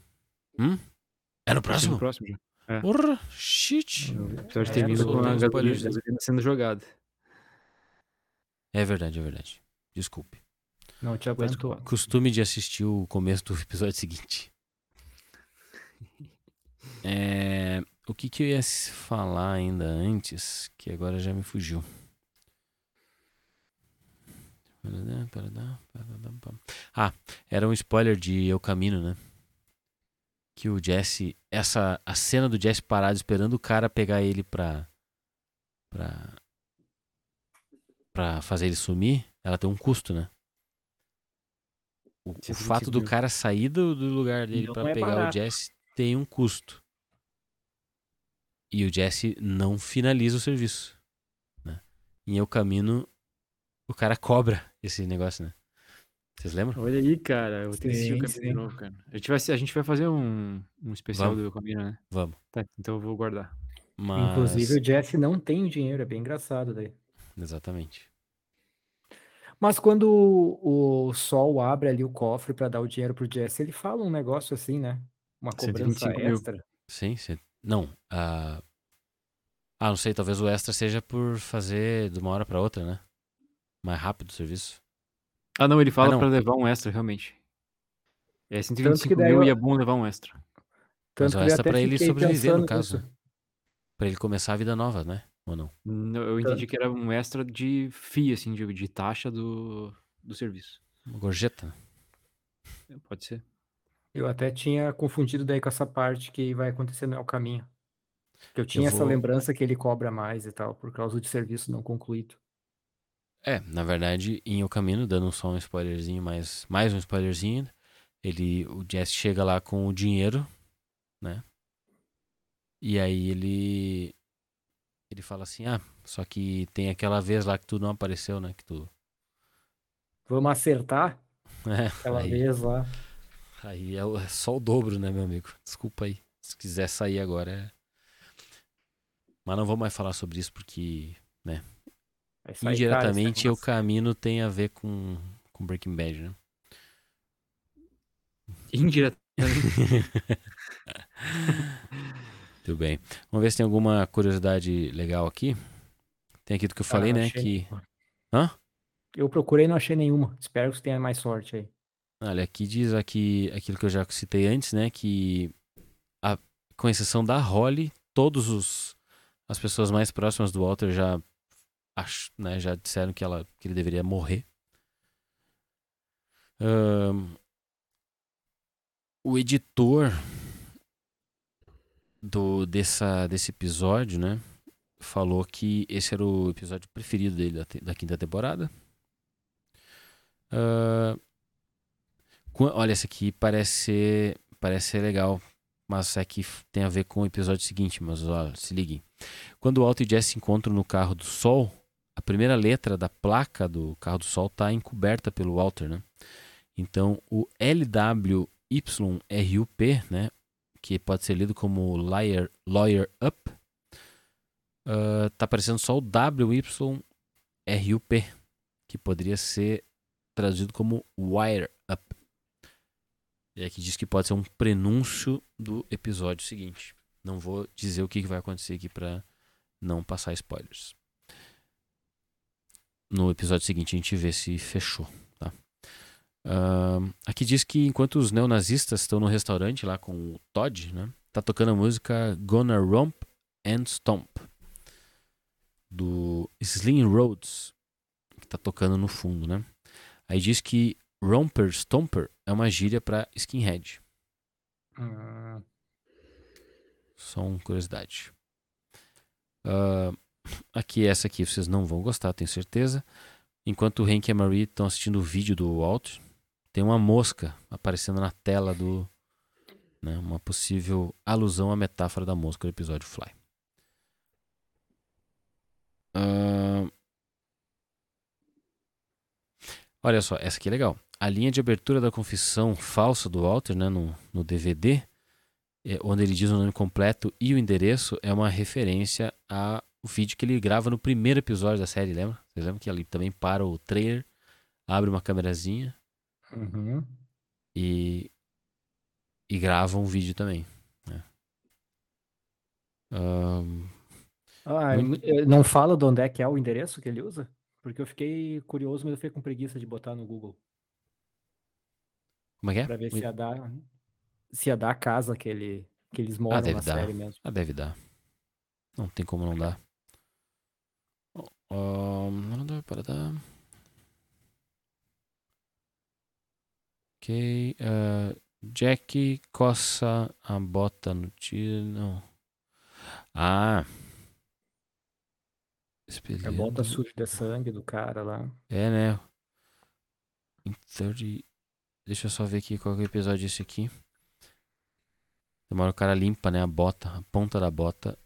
né? É no próximo? no próximo já. Porra, shit. O episódio É, termina com a gasolina, gasolina sendo jogada. É verdade, é verdade. Desculpe. Não te aguentou. Costume de assistir o começo do episódio seguinte. É, o que, que eu ia falar ainda antes, que agora já me fugiu. Ah, era um spoiler de Eu Camino, né? Que o Jesse. Essa, a cena do Jesse parado esperando o cara pegar ele pra. pra. pra fazer ele sumir, ela tem um custo, né? O, o 125 fato do cara sair do, do lugar dele pra é pegar o. Jesse tem um custo. E o Jesse não finaliza o serviço. Né? Em Eu Camino, o cara cobra esse negócio, né? Vocês lembram? Olha aí, cara. Eu vou ter que assistir o Sim, sim. novo, cara. A gente vai, a gente vai fazer um, um especial Vamos. do Caminho, né? Vamos. Tá, então eu vou guardar. Mas... Inclusive o Jesse não tem o dinheiro, é bem engraçado daí. Exatamente. Mas quando o, o Sol abre ali o cofre pra dar o dinheiro pro Jesse, ele fala um negócio assim, né? Uma cobrança 125 mil. extra. Sim, sim. Não. ah, Ah, não sei, talvez o extra seja por fazer de uma hora pra outra, né? Mais rápido o serviço. Ah, não, ele fala não. pra levar um extra, realmente. É que 125 daí mil eu- e é bom levar um extra. Mas Tanto o que eu extra pra ele sobreviver, no caso. nisso. Pra ele começar a vida nova, né? Ou não? Não, Eu entendi que era um extra de FII, assim, de, de taxa do, do serviço. Uma gorjeta. É, Pode ser. Eu até tinha confundido daí com essa parte que vai acontecer no El Caminho. Que eu tinha essa vou- lembrança que ele cobra mais e tal, por causa de serviço não concluído. É, na verdade, em O Camino, dando só um spoilerzinho, mais, mais um spoilerzinho, ele, o Jesse chega lá com o dinheiro, né? E aí ele ele fala assim, ah, só que tem aquela vez lá que tu não apareceu, né? Que tu... Vamos acertar É, aquela aí, vez lá. aí é é só o dobro, né, meu amigo? Desculpa aí. Se quiser sair agora, é... Mas não vou mais falar sobre isso porque Vai indiretamente o negócio. caminho tem a ver com, com Breaking Bad, né? Indiretamente. Tudo bem. Vamos ver se tem alguma curiosidade legal aqui. Tem aqui do que eu falei, Ah, né? Que. nenhuma. Hã? Eu procurei e não achei nenhuma. Espero que você tenha mais sorte aí. Olha, aqui diz aqui aquilo que eu já citei antes, né? Que a, com exceção da Holly, todos os as pessoas mais próximas do Walter já ach, né, já disseram que ela que ele deveria morrer. Ahn, o editor do dessa desse episódio, né? Falou que esse era o episódio preferido dele da, da quinta temporada. Qu- Olha, essa aqui parece ser, parece ser legal, mas é que tem a ver com o episódio seguinte, mas olha, se liguem. Quando Walt e Jess se encontram no carro do Sol, a primeira letra da placa do carro do Sol está encoberta pelo Walter, né? Então, o LWYRUP, né, que pode ser lido como Lawyer, lawyer Up, ah, tá aparecendo só o WYRUP, que poderia ser traduzido como Wire Up. E aqui diz que pode ser um prenúncio do episódio seguinte. Não vou dizer o que vai acontecer aqui para não passar spoilers. No episódio seguinte a gente vê se fechou, tá? Ahn, aqui diz que enquanto os neonazistas estão no restaurante lá com o Todd, né? Tá tocando a música Gonna Romp and Stomp do Slim Rhodes, que tá tocando no fundo, né? Aí diz que Romper Stomper é uma gíria para skinhead. Hum, Só uma curiosidade. Ah, aqui, essa aqui vocês não vão gostar, tenho certeza. Enquanto o Hank e a Marie estão assistindo o vídeo do Walt, tem uma mosca aparecendo na tela do. né, uma possível alusão à metáfora da mosca do episódio Fly. Ah, olha só, essa aqui é legal. A linha de abertura da confissão falsa do Walter, né, no, no DVD, é, onde ele diz o nome completo e o endereço, é uma referência ao vídeo que ele grava no primeiro episódio da série, lembra? Vocês lembram que ali também para o trailer, abre uma câmerazinha uhum. e, e grava um vídeo também. né? Ahn, Ah, Muito- não fala de onde é que é o endereço que ele usa? Porque eu fiquei curioso, mas eu fiquei com preguiça de botar no Google como é que é? pra ver se Muito- ia dar, se ia dar a casa que, ele, que eles moram deve na dar. série mesmo. Ah, deve dar. Não tem como não dar. Ahn, não dá para dar. Ok. ah, Jack coça a bota no tiro. Não. Ah. A Espelhando. bota suja de sangue do cara lá. É, né? 30... Deixa eu só ver aqui qual é o episódio esse aqui. Demora o cara limpa, né? A bota, a ponta da bota.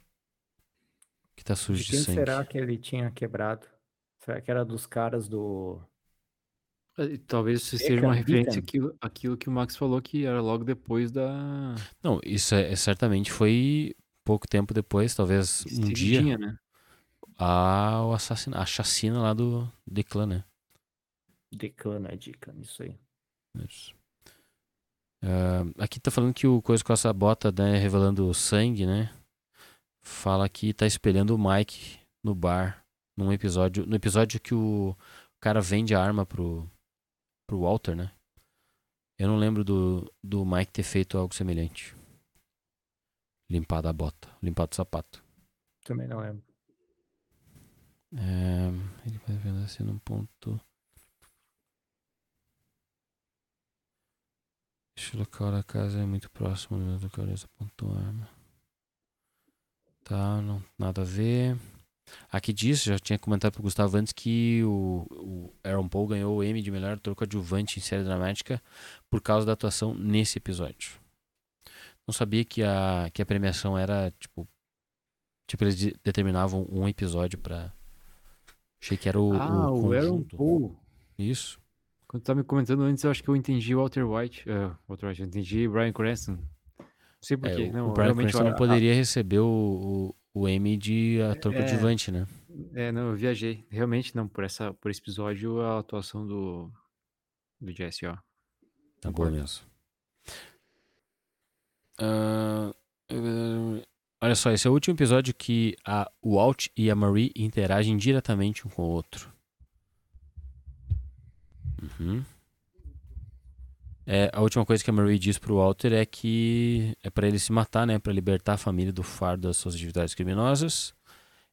Que tá sujo De de, quem sangue. será que ele tinha quebrado? Será que era dos caras do. Eh, Talvez isso seja uma referência àquilo, àquilo que o Max falou que era logo depois da Não, isso é, é certamente foi pouco tempo depois, talvez um dia, seguidinha, né? a, o assassina, a chacina lá do Declan, né? Decana, dica, isso aí. Isso. Ah, aqui tá falando que o Coisa com essa bota, né, revelando sangue, né? Fala que tá espelhando o Mike no bar, num episódio, no episódio que o cara vende a arma pro, pro Walter, né? Eu não lembro do, do Mike ter feito algo semelhante. Limpado a bota, limpado o sapato. Também não lembro. É, ele vai vendo assim num ponto. Este local da casa é muito próximo do local dessa apontou a arma. Tá, não, nada a ver. Aqui diz, já tinha comentado pro Gustavo antes que o, o Aaron Paul ganhou o Emmy de melhor ator coadjuvante em série dramática por causa da atuação nesse episódio. Não sabia que a, que a premiação era tipo. Tipo, eles de- determinavam um episódio pra. Achei que era o. ah, o, o Aaron. Paul. Isso. Quando tu tava me comentando antes, eu acho que eu entendi Walter White. eh, Walter White, eu entendi Brian Cranston. Sei É, porquê. o- não, o Brian Cranston a- não poderia receber o, o, o Emmy de ator É. coadjuvante, né? a- é, não, eu viajei. Realmente, não, por, essa, por esse episódio, a atuação do, do Jesse, ó. Tá boa mesmo. Eh, olha só, esse é o último episódio que a Walt e a Marie interagem diretamente um com o outro. Uhum. É, a última coisa que a Marie diz pro Walter é que é pra ele se matar, né? Pra libertar a família do fardo das suas atividades criminosas.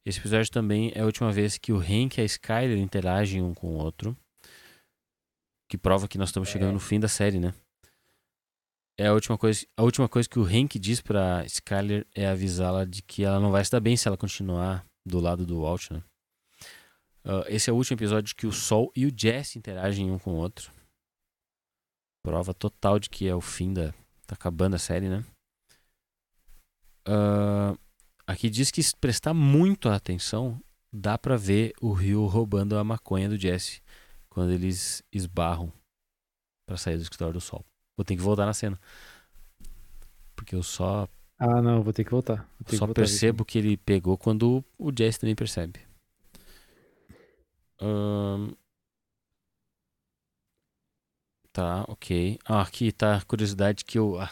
Esse episódio também é a última vez que o Hank e a Skyler interagem um com o outro. Que prova que nós estamos chegando É. no fim da série, né? É a última coisa, a última coisa que o Hank diz pra Skyler é avisá-la de que ela não vai se dar bem se ela continuar do lado do Walt, né? Ah, esse é o último episódio que o Sol e o Jesse interagem um com o outro. Prova total de que é o fim da. Tá acabando a série, né? Ah, aqui diz que se prestar muito atenção, dá pra ver o Rio roubando a maconha do Jesse quando eles esbarram pra sair do escritório do sol. Vou ter que voltar na cena. Porque eu só, Ah, não, vou ter que voltar. Vou ter que só voltar percebo que ele pegou quando o Jesse também percebe. Ahn. Tá, ok. Ah, aqui tá a curiosidade que eu. ah,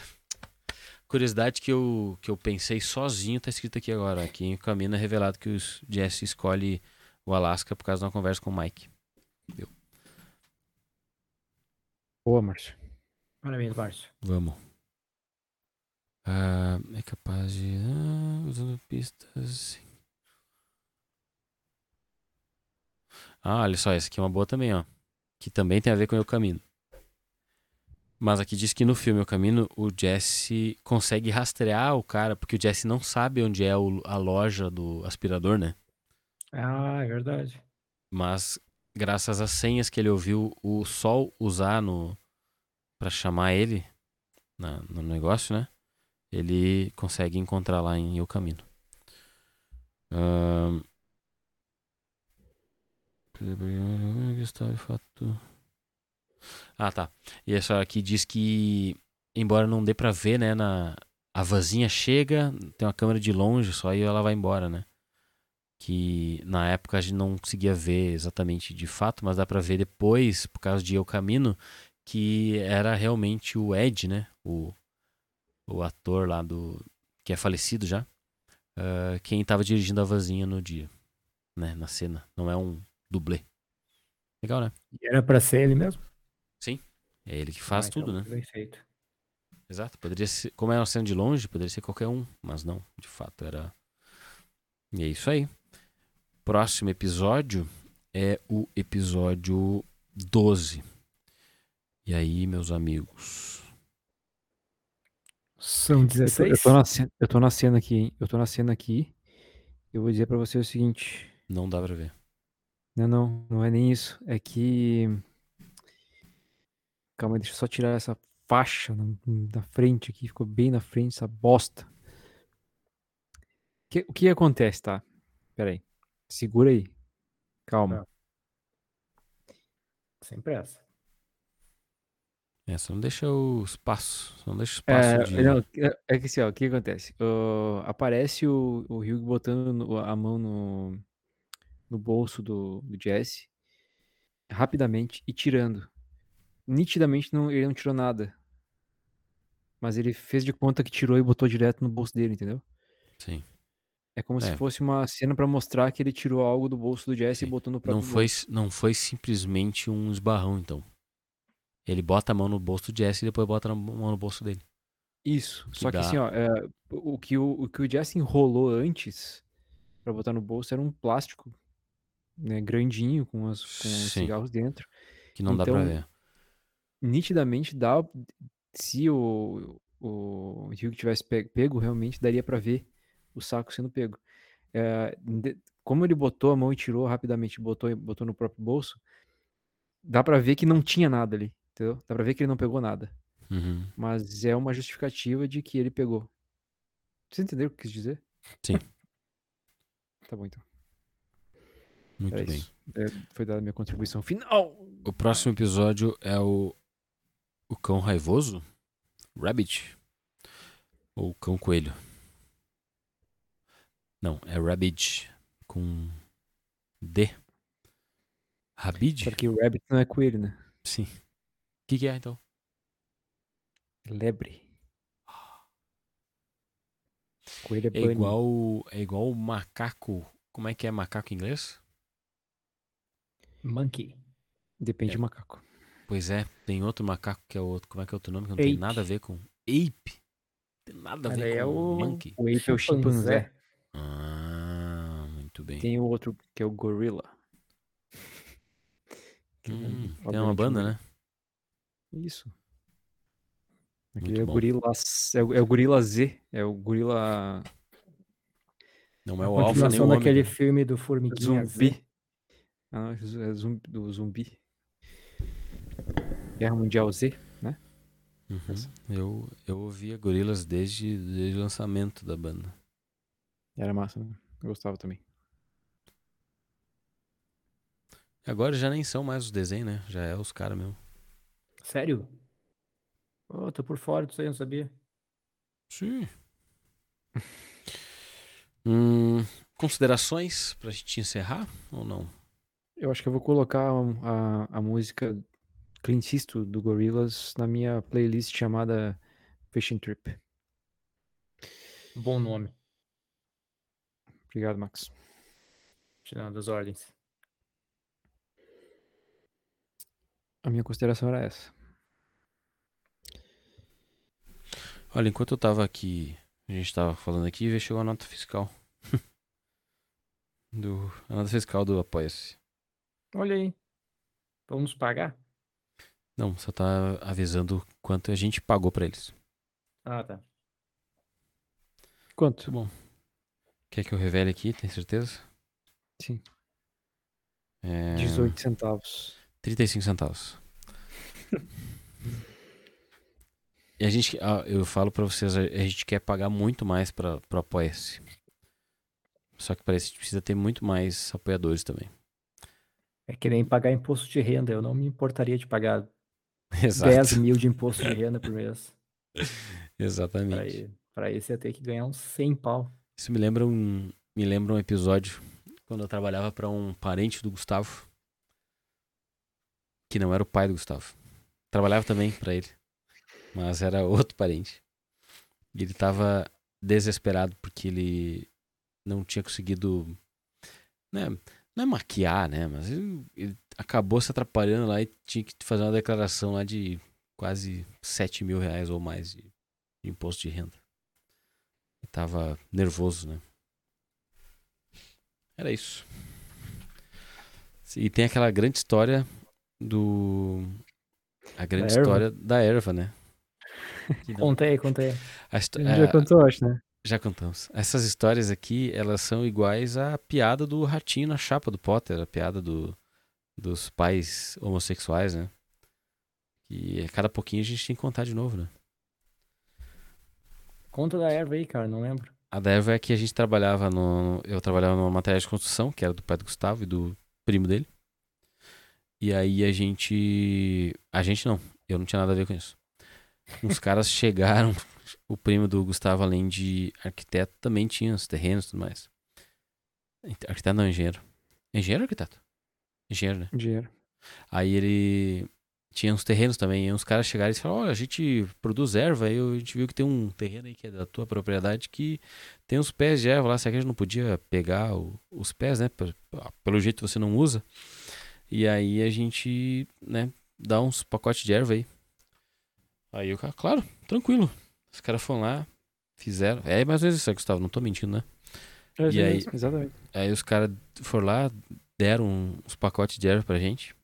curiosidade que eu, que eu pensei sozinho tá escrito aqui agora. Aqui em caminho é revelado que o Jesse escolhe o Alasca por causa de uma conversa com o Mike. Boa, Márcio. Parabéns, Márcio. Vamos. Ah, é capaz de. ah, usando pistas. Ah, olha só, essa aqui é uma boa também, ó. Que também tem a ver com o Eu Camino. Mas aqui diz que no filme O Camino, o Jesse consegue rastrear o cara, porque o Jesse não sabe onde é o- a loja do aspirador, né? Ah, é verdade. Mas graças às senhas que ele ouviu o Sol usar no para chamar ele na- no negócio, né? Ele consegue encontrar lá em O Caminho. Ahn. Ah, tá. E essa aqui diz que, embora não dê pra ver, né, na a vanzinha chega, tem uma câmera de longe só e ela vai embora, né? que na época a gente não conseguia ver exatamente de fato, mas dá pra ver depois, por causa de Eu Camino, que era realmente o Ed, né? O, o ator lá do. que é falecido já. ah, quem tava dirigindo a vanzinha no dia, né? Na cena. Não é um dublê. Legal, né? E era pra ser ele mesmo? É ele que faz Ah, então, tudo, né? Bem feito. Exato. Poderia ser. Como é uma cena de longe, poderia ser qualquer um, mas não, de fato era. E é isso aí. Próximo episódio é o episódio 12. E aí, meus amigos? São Eu tô, 16? eu, tô na cena, eu tô na cena aqui, hein? Eu tô na cena aqui. Eu vou dizer pra você o seguinte. Não dá pra ver. Não, não, não é nem isso. É que. Calma, aí, deixa eu só tirar essa faixa na, na frente aqui. Ficou bem na frente, essa bosta. Que- o que acontece, tá? Pera aí. Segura aí. Calma. Sem pressa. É, só não deixa o espaço. Só não deixa o espaço É, de. não, é- que assim, ó, o que acontece? Ó, aparece o, o Hugh botando no- a mão no, no bolso do, do Jesse rapidamente e tirando. Nitidamente não, ele não tirou nada. Mas ele fez de conta que tirou e botou direto no bolso dele, entendeu? Sim. É como se É. fosse uma cena pra mostrar que ele tirou algo do bolso do Jesse Sim. e botou no próprio Não foi, bolso. não foi simplesmente um esbarrão, então. Ele bota a mão no bolso do Jesse e depois bota a mão no bolso dele. Isso. que Só que dá- assim, ó, é, o, que o, o que o Jesse enrolou antes pra botar no bolso era um plástico, né, grandinho, com, as, com os cigarros dentro. Que não dá pra Então, ver. Nitidamente dá. Se o, o Hugh tivesse pe- pego, realmente daria pra ver o saco sendo pego. É, como ele botou a mão e tirou rapidamente, botou, botou no próprio bolso, dá pra ver que não tinha nada ali, entendeu? Dá pra ver que ele não pegou nada. Uhum. Mas é uma justificativa de que ele pegou. Você entendeu o que quis dizer? Sim. Tá bom, então. Muito Era bem. isso. É, foi dada a minha contribuição final. O próximo episódio é o. O cão raivoso? Rabbit? Ou cão coelho? Não, é Rabbit com D. Rabid? Só que o Rabbit não é coelho, né? Sim. O que, que é então? Lebre. Coelho é É igual, é igual o macaco. Como é que é macaco em inglês? Monkey. Depende É. do macaco. Pois é, tem outro macaco que é outro. Como é que é outro nome? Que não tem Ape. nada a ver com. Ape. Tem nada a ver aí com é o- monkey. O ape é o chimpanzé. Ah, muito bem. Tem o outro que é o gorila. Hum, tem uma banda, né? Isso. Aquele é o gorila, é o, é o gorila Z. É o gorila Não é o alfa nem o daquele filme do Formiguinha zumbi. Ah, não, é zumbi, do zumbi. Guerra Mundial Z, né? Uhum. Eu, eu ouvia Gorillaz desde, desde o lançamento da banda. Era massa, né? Eu gostava também. Agora já nem são mais os desenhos, né? Já é os caras mesmo. Sério? Ô, tô por fora disso aí, não sabia. Sim. hum, considerações pra gente encerrar ou não? Eu acho que eu vou colocar a, a música Clint Eastwood do Gorillaz na minha playlist chamada Fishing Trip. Bom nome. Obrigado, Max. Tirando as ordens. A minha consideração era essa. Olha, enquanto eu tava aqui, a gente tava falando aqui, veio chegou a nota fiscal. do, a nota fiscal do Apoia-se. Olha aí. Vamos pagar? Não, só tá avisando quanto a gente pagou pra eles. Ah, tá. Quanto? Bom. Quer que eu revele aqui, tem certeza? Sim. É... 18 centavos. 35 centavos. e a gente, ah, eu falo pra vocês, a gente quer pagar muito mais pra, pro Apoia-se. Só que parece que a gente precisa ter muito mais apoiadores também. É que nem pagar imposto de renda. Eu não me importaria de pagar Exato. 10 mil de imposto de renda por mês. Exatamente. pra isso ia ter que ganhar uns 100 pau. Isso me lembra um, me lembra um episódio quando eu trabalhava pra um parente do Gustavo, que não era o pai do Gustavo. Trabalhava também pra ele, mas era outro parente. E ele tava desesperado porque ele não tinha conseguido, né, não é maquiar, né, mas ele, ele acabou se atrapalhando lá e tinha que fazer uma declaração lá de quase 7 mil reais ou mais de, de imposto de renda. E tava nervoso, né? Era isso. E tem aquela grande história do. A grande erva? história da erva, né? Contei, contei. a gente já a- contou, acho, né? já contamos. Essas histórias aqui, elas são iguais à piada do ratinho na chapa do Potter, a piada do, dos pais homossexuais, né? E a cada pouquinho a gente tem que contar de novo, né? Conta da erva aí, cara, não lembro. A da erva é que a gente trabalhava no. Eu trabalhava numa matéria de construção, que era do pai do Gustavo e do primo dele. E aí a gente. A gente não, eu não tinha nada a ver com isso. Uns caras chegaram, o primo do Gustavo, além de arquiteto, também tinha os terrenos e tudo mais. Arquiteto não, engenheiro. Engenheiro ou arquiteto? Engenheiro, né? Dinheiro. Aí ele tinha uns terrenos também. E uns caras chegaram e falaram: Olha, a gente produz erva. Aí a gente viu que tem um terreno aí que é da tua propriedade que tem uns pés de erva lá. Será que a gente não podia pegar o- os pés, né? Pe- Pelo jeito você não usa. E aí a gente, né, dá uns pacotes de erva aí. Aí o cara, claro, tranquilo. Os caras foram lá, fizeram. É mais ou menos isso aí, Gustavo, não tô mentindo, né? É, E aí- Exatamente. Aí os caras foram lá, deram uns pacotes de erva pra gente.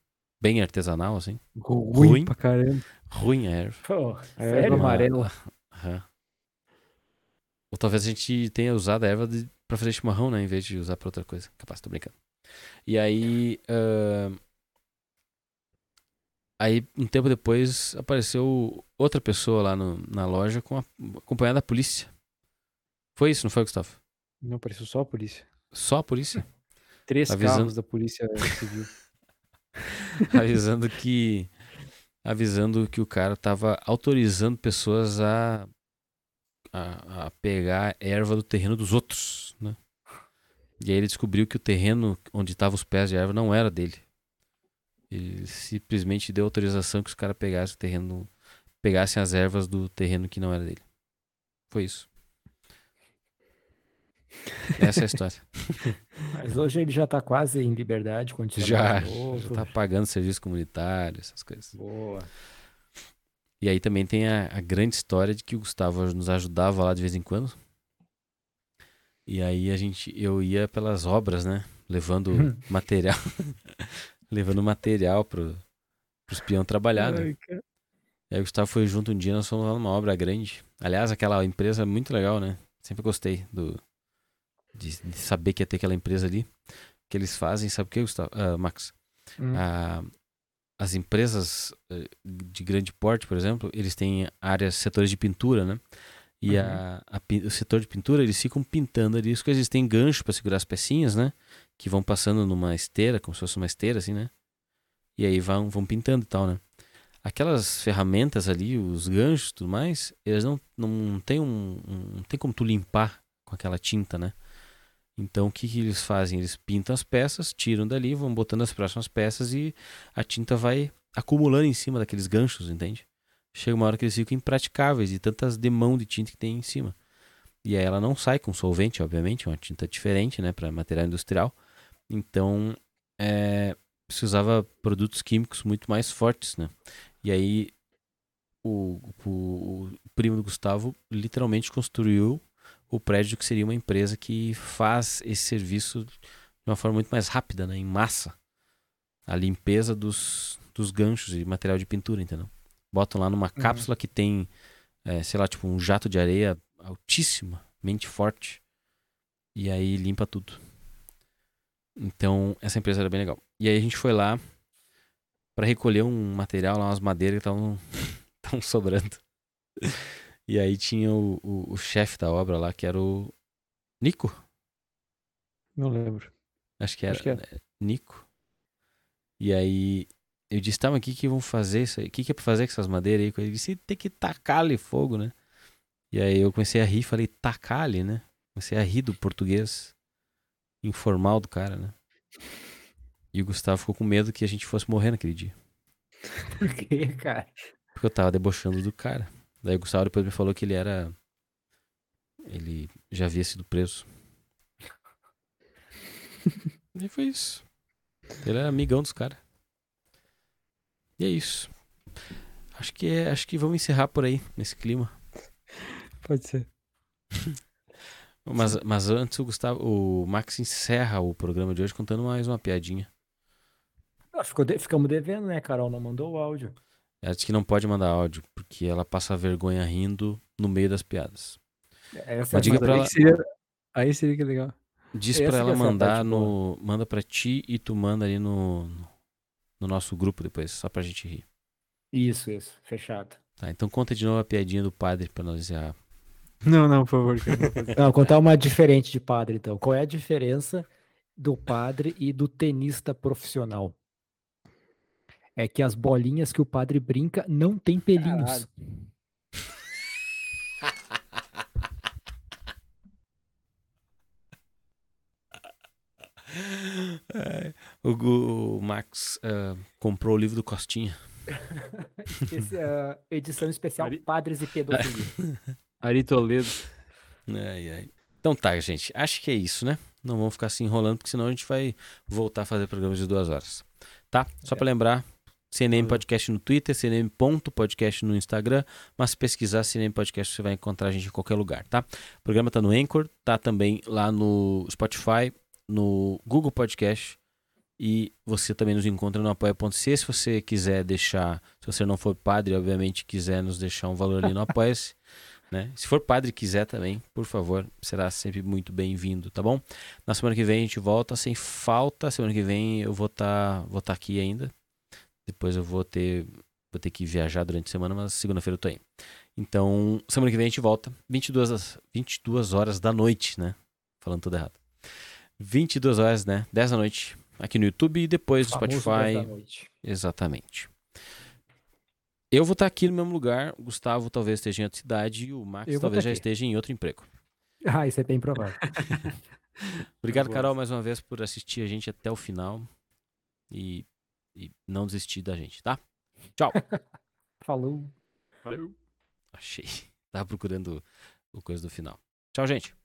Bem artesanal, assim. Ruim, Ruim. pra caramba. Ruim a erva. Pô, A sério? erva amarela. Aham. Ou talvez a gente tenha usado a erva de, pra fazer chimarrão, né? Em vez de usar pra outra coisa. Capaz, tô brincando. E aí. ahn, Aí, um tempo depois, apareceu outra pessoa lá no- na loja com a, acompanhada da polícia. Foi isso, não foi, Gustavo? Não, pareceu só a polícia. Só a polícia? Três Avisando- carros da polícia civil. avisando que avisando que o cara tava autorizando pessoas a, a, a pegar erva do terreno dos outros, né? E aí ele descobriu que o terreno onde estavam os pés de erva não era dele. Ele simplesmente deu autorização que os caras pegassem o terreno, pegassem as ervas do terreno que não era dele. Foi isso. Essa é a história. Mas hoje ele já tá quase em liberdade, continua Já, já tá pagando serviço comunitário, essas coisas. Boa. E aí também tem a, a grande história de que o Gustavo nos ajudava lá de vez em quando. E aí a gente, eu ia pelas obras, né? Levando material, levando material pro, pros peão trabalhar, né? Ai, cara. E aí o Gustavo foi junto um dia, nós fomos lá numa obra grande. Aliás, aquela empresa é muito legal, né? Sempre gostei do, de, de saber que ia ter aquela empresa ali. Que eles fazem, sabe o que, Gustavo? Ah, Max? Hum. Ah, as empresas eh, de grande porte, por exemplo, eles têm áreas, setores de pintura, né? E Uhum. a, a o setor de pintura, eles ficam pintando ali as coisas. Eles têm gancho para segurar as pecinhas, né? Que vão passando numa esteira, como se fosse uma esteira, assim, né? E aí vão, vão pintando e tal, né? Aquelas ferramentas ali, os ganchos e tudo mais, eles não, não tem um, um- Não tem como tu limpar com aquela tinta, né? Então o que, que eles fazem? Eles pintam as peças, tiram dali, vão botando as próximas peças e a tinta vai acumulando em cima daqueles ganchos, entende? Chega uma hora que eles ficam impraticáveis de tantas demão de tinta que tem em cima. E aí ela não sai com solvente, obviamente, é uma tinta diferente, né, para material industrial. Então, é, se usava produtos químicos muito mais fortes, né? E aí o, o, o primo do Gustavo literalmente construiu o prédio que seria uma empresa que faz esse serviço de uma forma muito mais rápida, né, em massa. A limpeza dos, dos ganchos e material de pintura, entendeu? Botam lá numa cápsula que tem, é, sei lá, tipo um jato de areia altíssimamente forte. E aí limpa tudo. Então, essa empresa era bem legal. E aí a gente foi lá para recolher um material lá, umas madeiras que estavam sobrando. E aí tinha o, o, o chefe da obra lá, que era o Nico. Não lembro. Acho que era Acho que é. né, Nico. E aí eu disse, tá, mas o que que vão fazer isso aí? O que que é pra fazer com essas madeiras aí? Ele disse, tem que tacar ali fogo, né? E aí eu comecei a rir, falei, tacar ali, né? Comecei a rir do português informal do cara, né? E o Gustavo ficou com medo que a gente fosse morrer naquele dia. Por quê, cara? Porque eu tava debochando do cara. Daí o Gustavo depois me falou que ele era. Ele já havia sido preso. e foi isso. Ele era amigão dos caras. E é isso. Acho que é, acho que vamos encerrar por aí, nesse clima. Pode ser. Mas, mas antes o Gustavo, o Max encerra o programa de hoje contando mais uma piadinha. Ah, ficou de- Ficamos devendo, né, Carol? Não mandou o áudio. Ela disse que não pode mandar áudio, porque ela passa vergonha rindo no meio das piadas. Essa Mas diga é pra aí, ela- seria, aí seria que é legal. Diz que ela é mandar parte no. Manda pra ti e tu manda ali no, no nosso grupo depois, só pra gente rir. Isso, isso. Fechado. Tá, então conta de novo a piadinha do padre pra nós encerrar. Não, não, por favor. não. Não, contar uma diferente de padre, então. Qual é a diferença do padre e do tenista profissional? É que as bolinhas que o padre brinca não tem pelinhos. É, o, Gu- o Max ah, comprou o livro do Costinha. Esse é a edição especial Ari- Padres e Pedofilia. Ari Toledo. Ai, ai. Então tá, gente. Acho que é isso, né? Não vamos ficar se enrolando, porque senão a gente vai voltar a fazer programas de duas horas. Tá? Só pra lembrar, CNM Podcast no Twitter, CNM.podcast no Instagram, mas se pesquisar CNM Podcast você vai encontrar a gente em qualquer lugar, tá? O programa tá no Anchor, tá também lá no Spotify, no Google Podcast e você também nos encontra no apoia.se se você quiser deixar, se você não for padre, obviamente quiser nos deixar um valor ali no apoia-se, né? Se for padre e quiser também, por favor, será sempre muito bem-vindo, tá bom? Na semana que vem a gente volta sem falta. Semana que vem eu vou estar vou tá aqui ainda. Depois eu vou ter vou ter que viajar durante a semana, mas segunda-feira eu tô aí. Então, semana que vem a gente volta, 22 das- 22 horas da noite, né? Falando tudo errado. 22 horas, né? 10 da noite aqui no YouTube e depois no dez da Spotify. noite. Exatamente. Eu vou estar aqui no mesmo lugar, o Gustavo talvez esteja em outra cidade e o Max talvez já aqui. esteja em outro emprego. Ah, isso é bem provável. Obrigado. Carol, mais uma vez por assistir a gente até o final e, e não desistir da gente, tá? Tchau. Falou. Valeu. Achei. Tava procurando o coisa do final. Tchau, gente.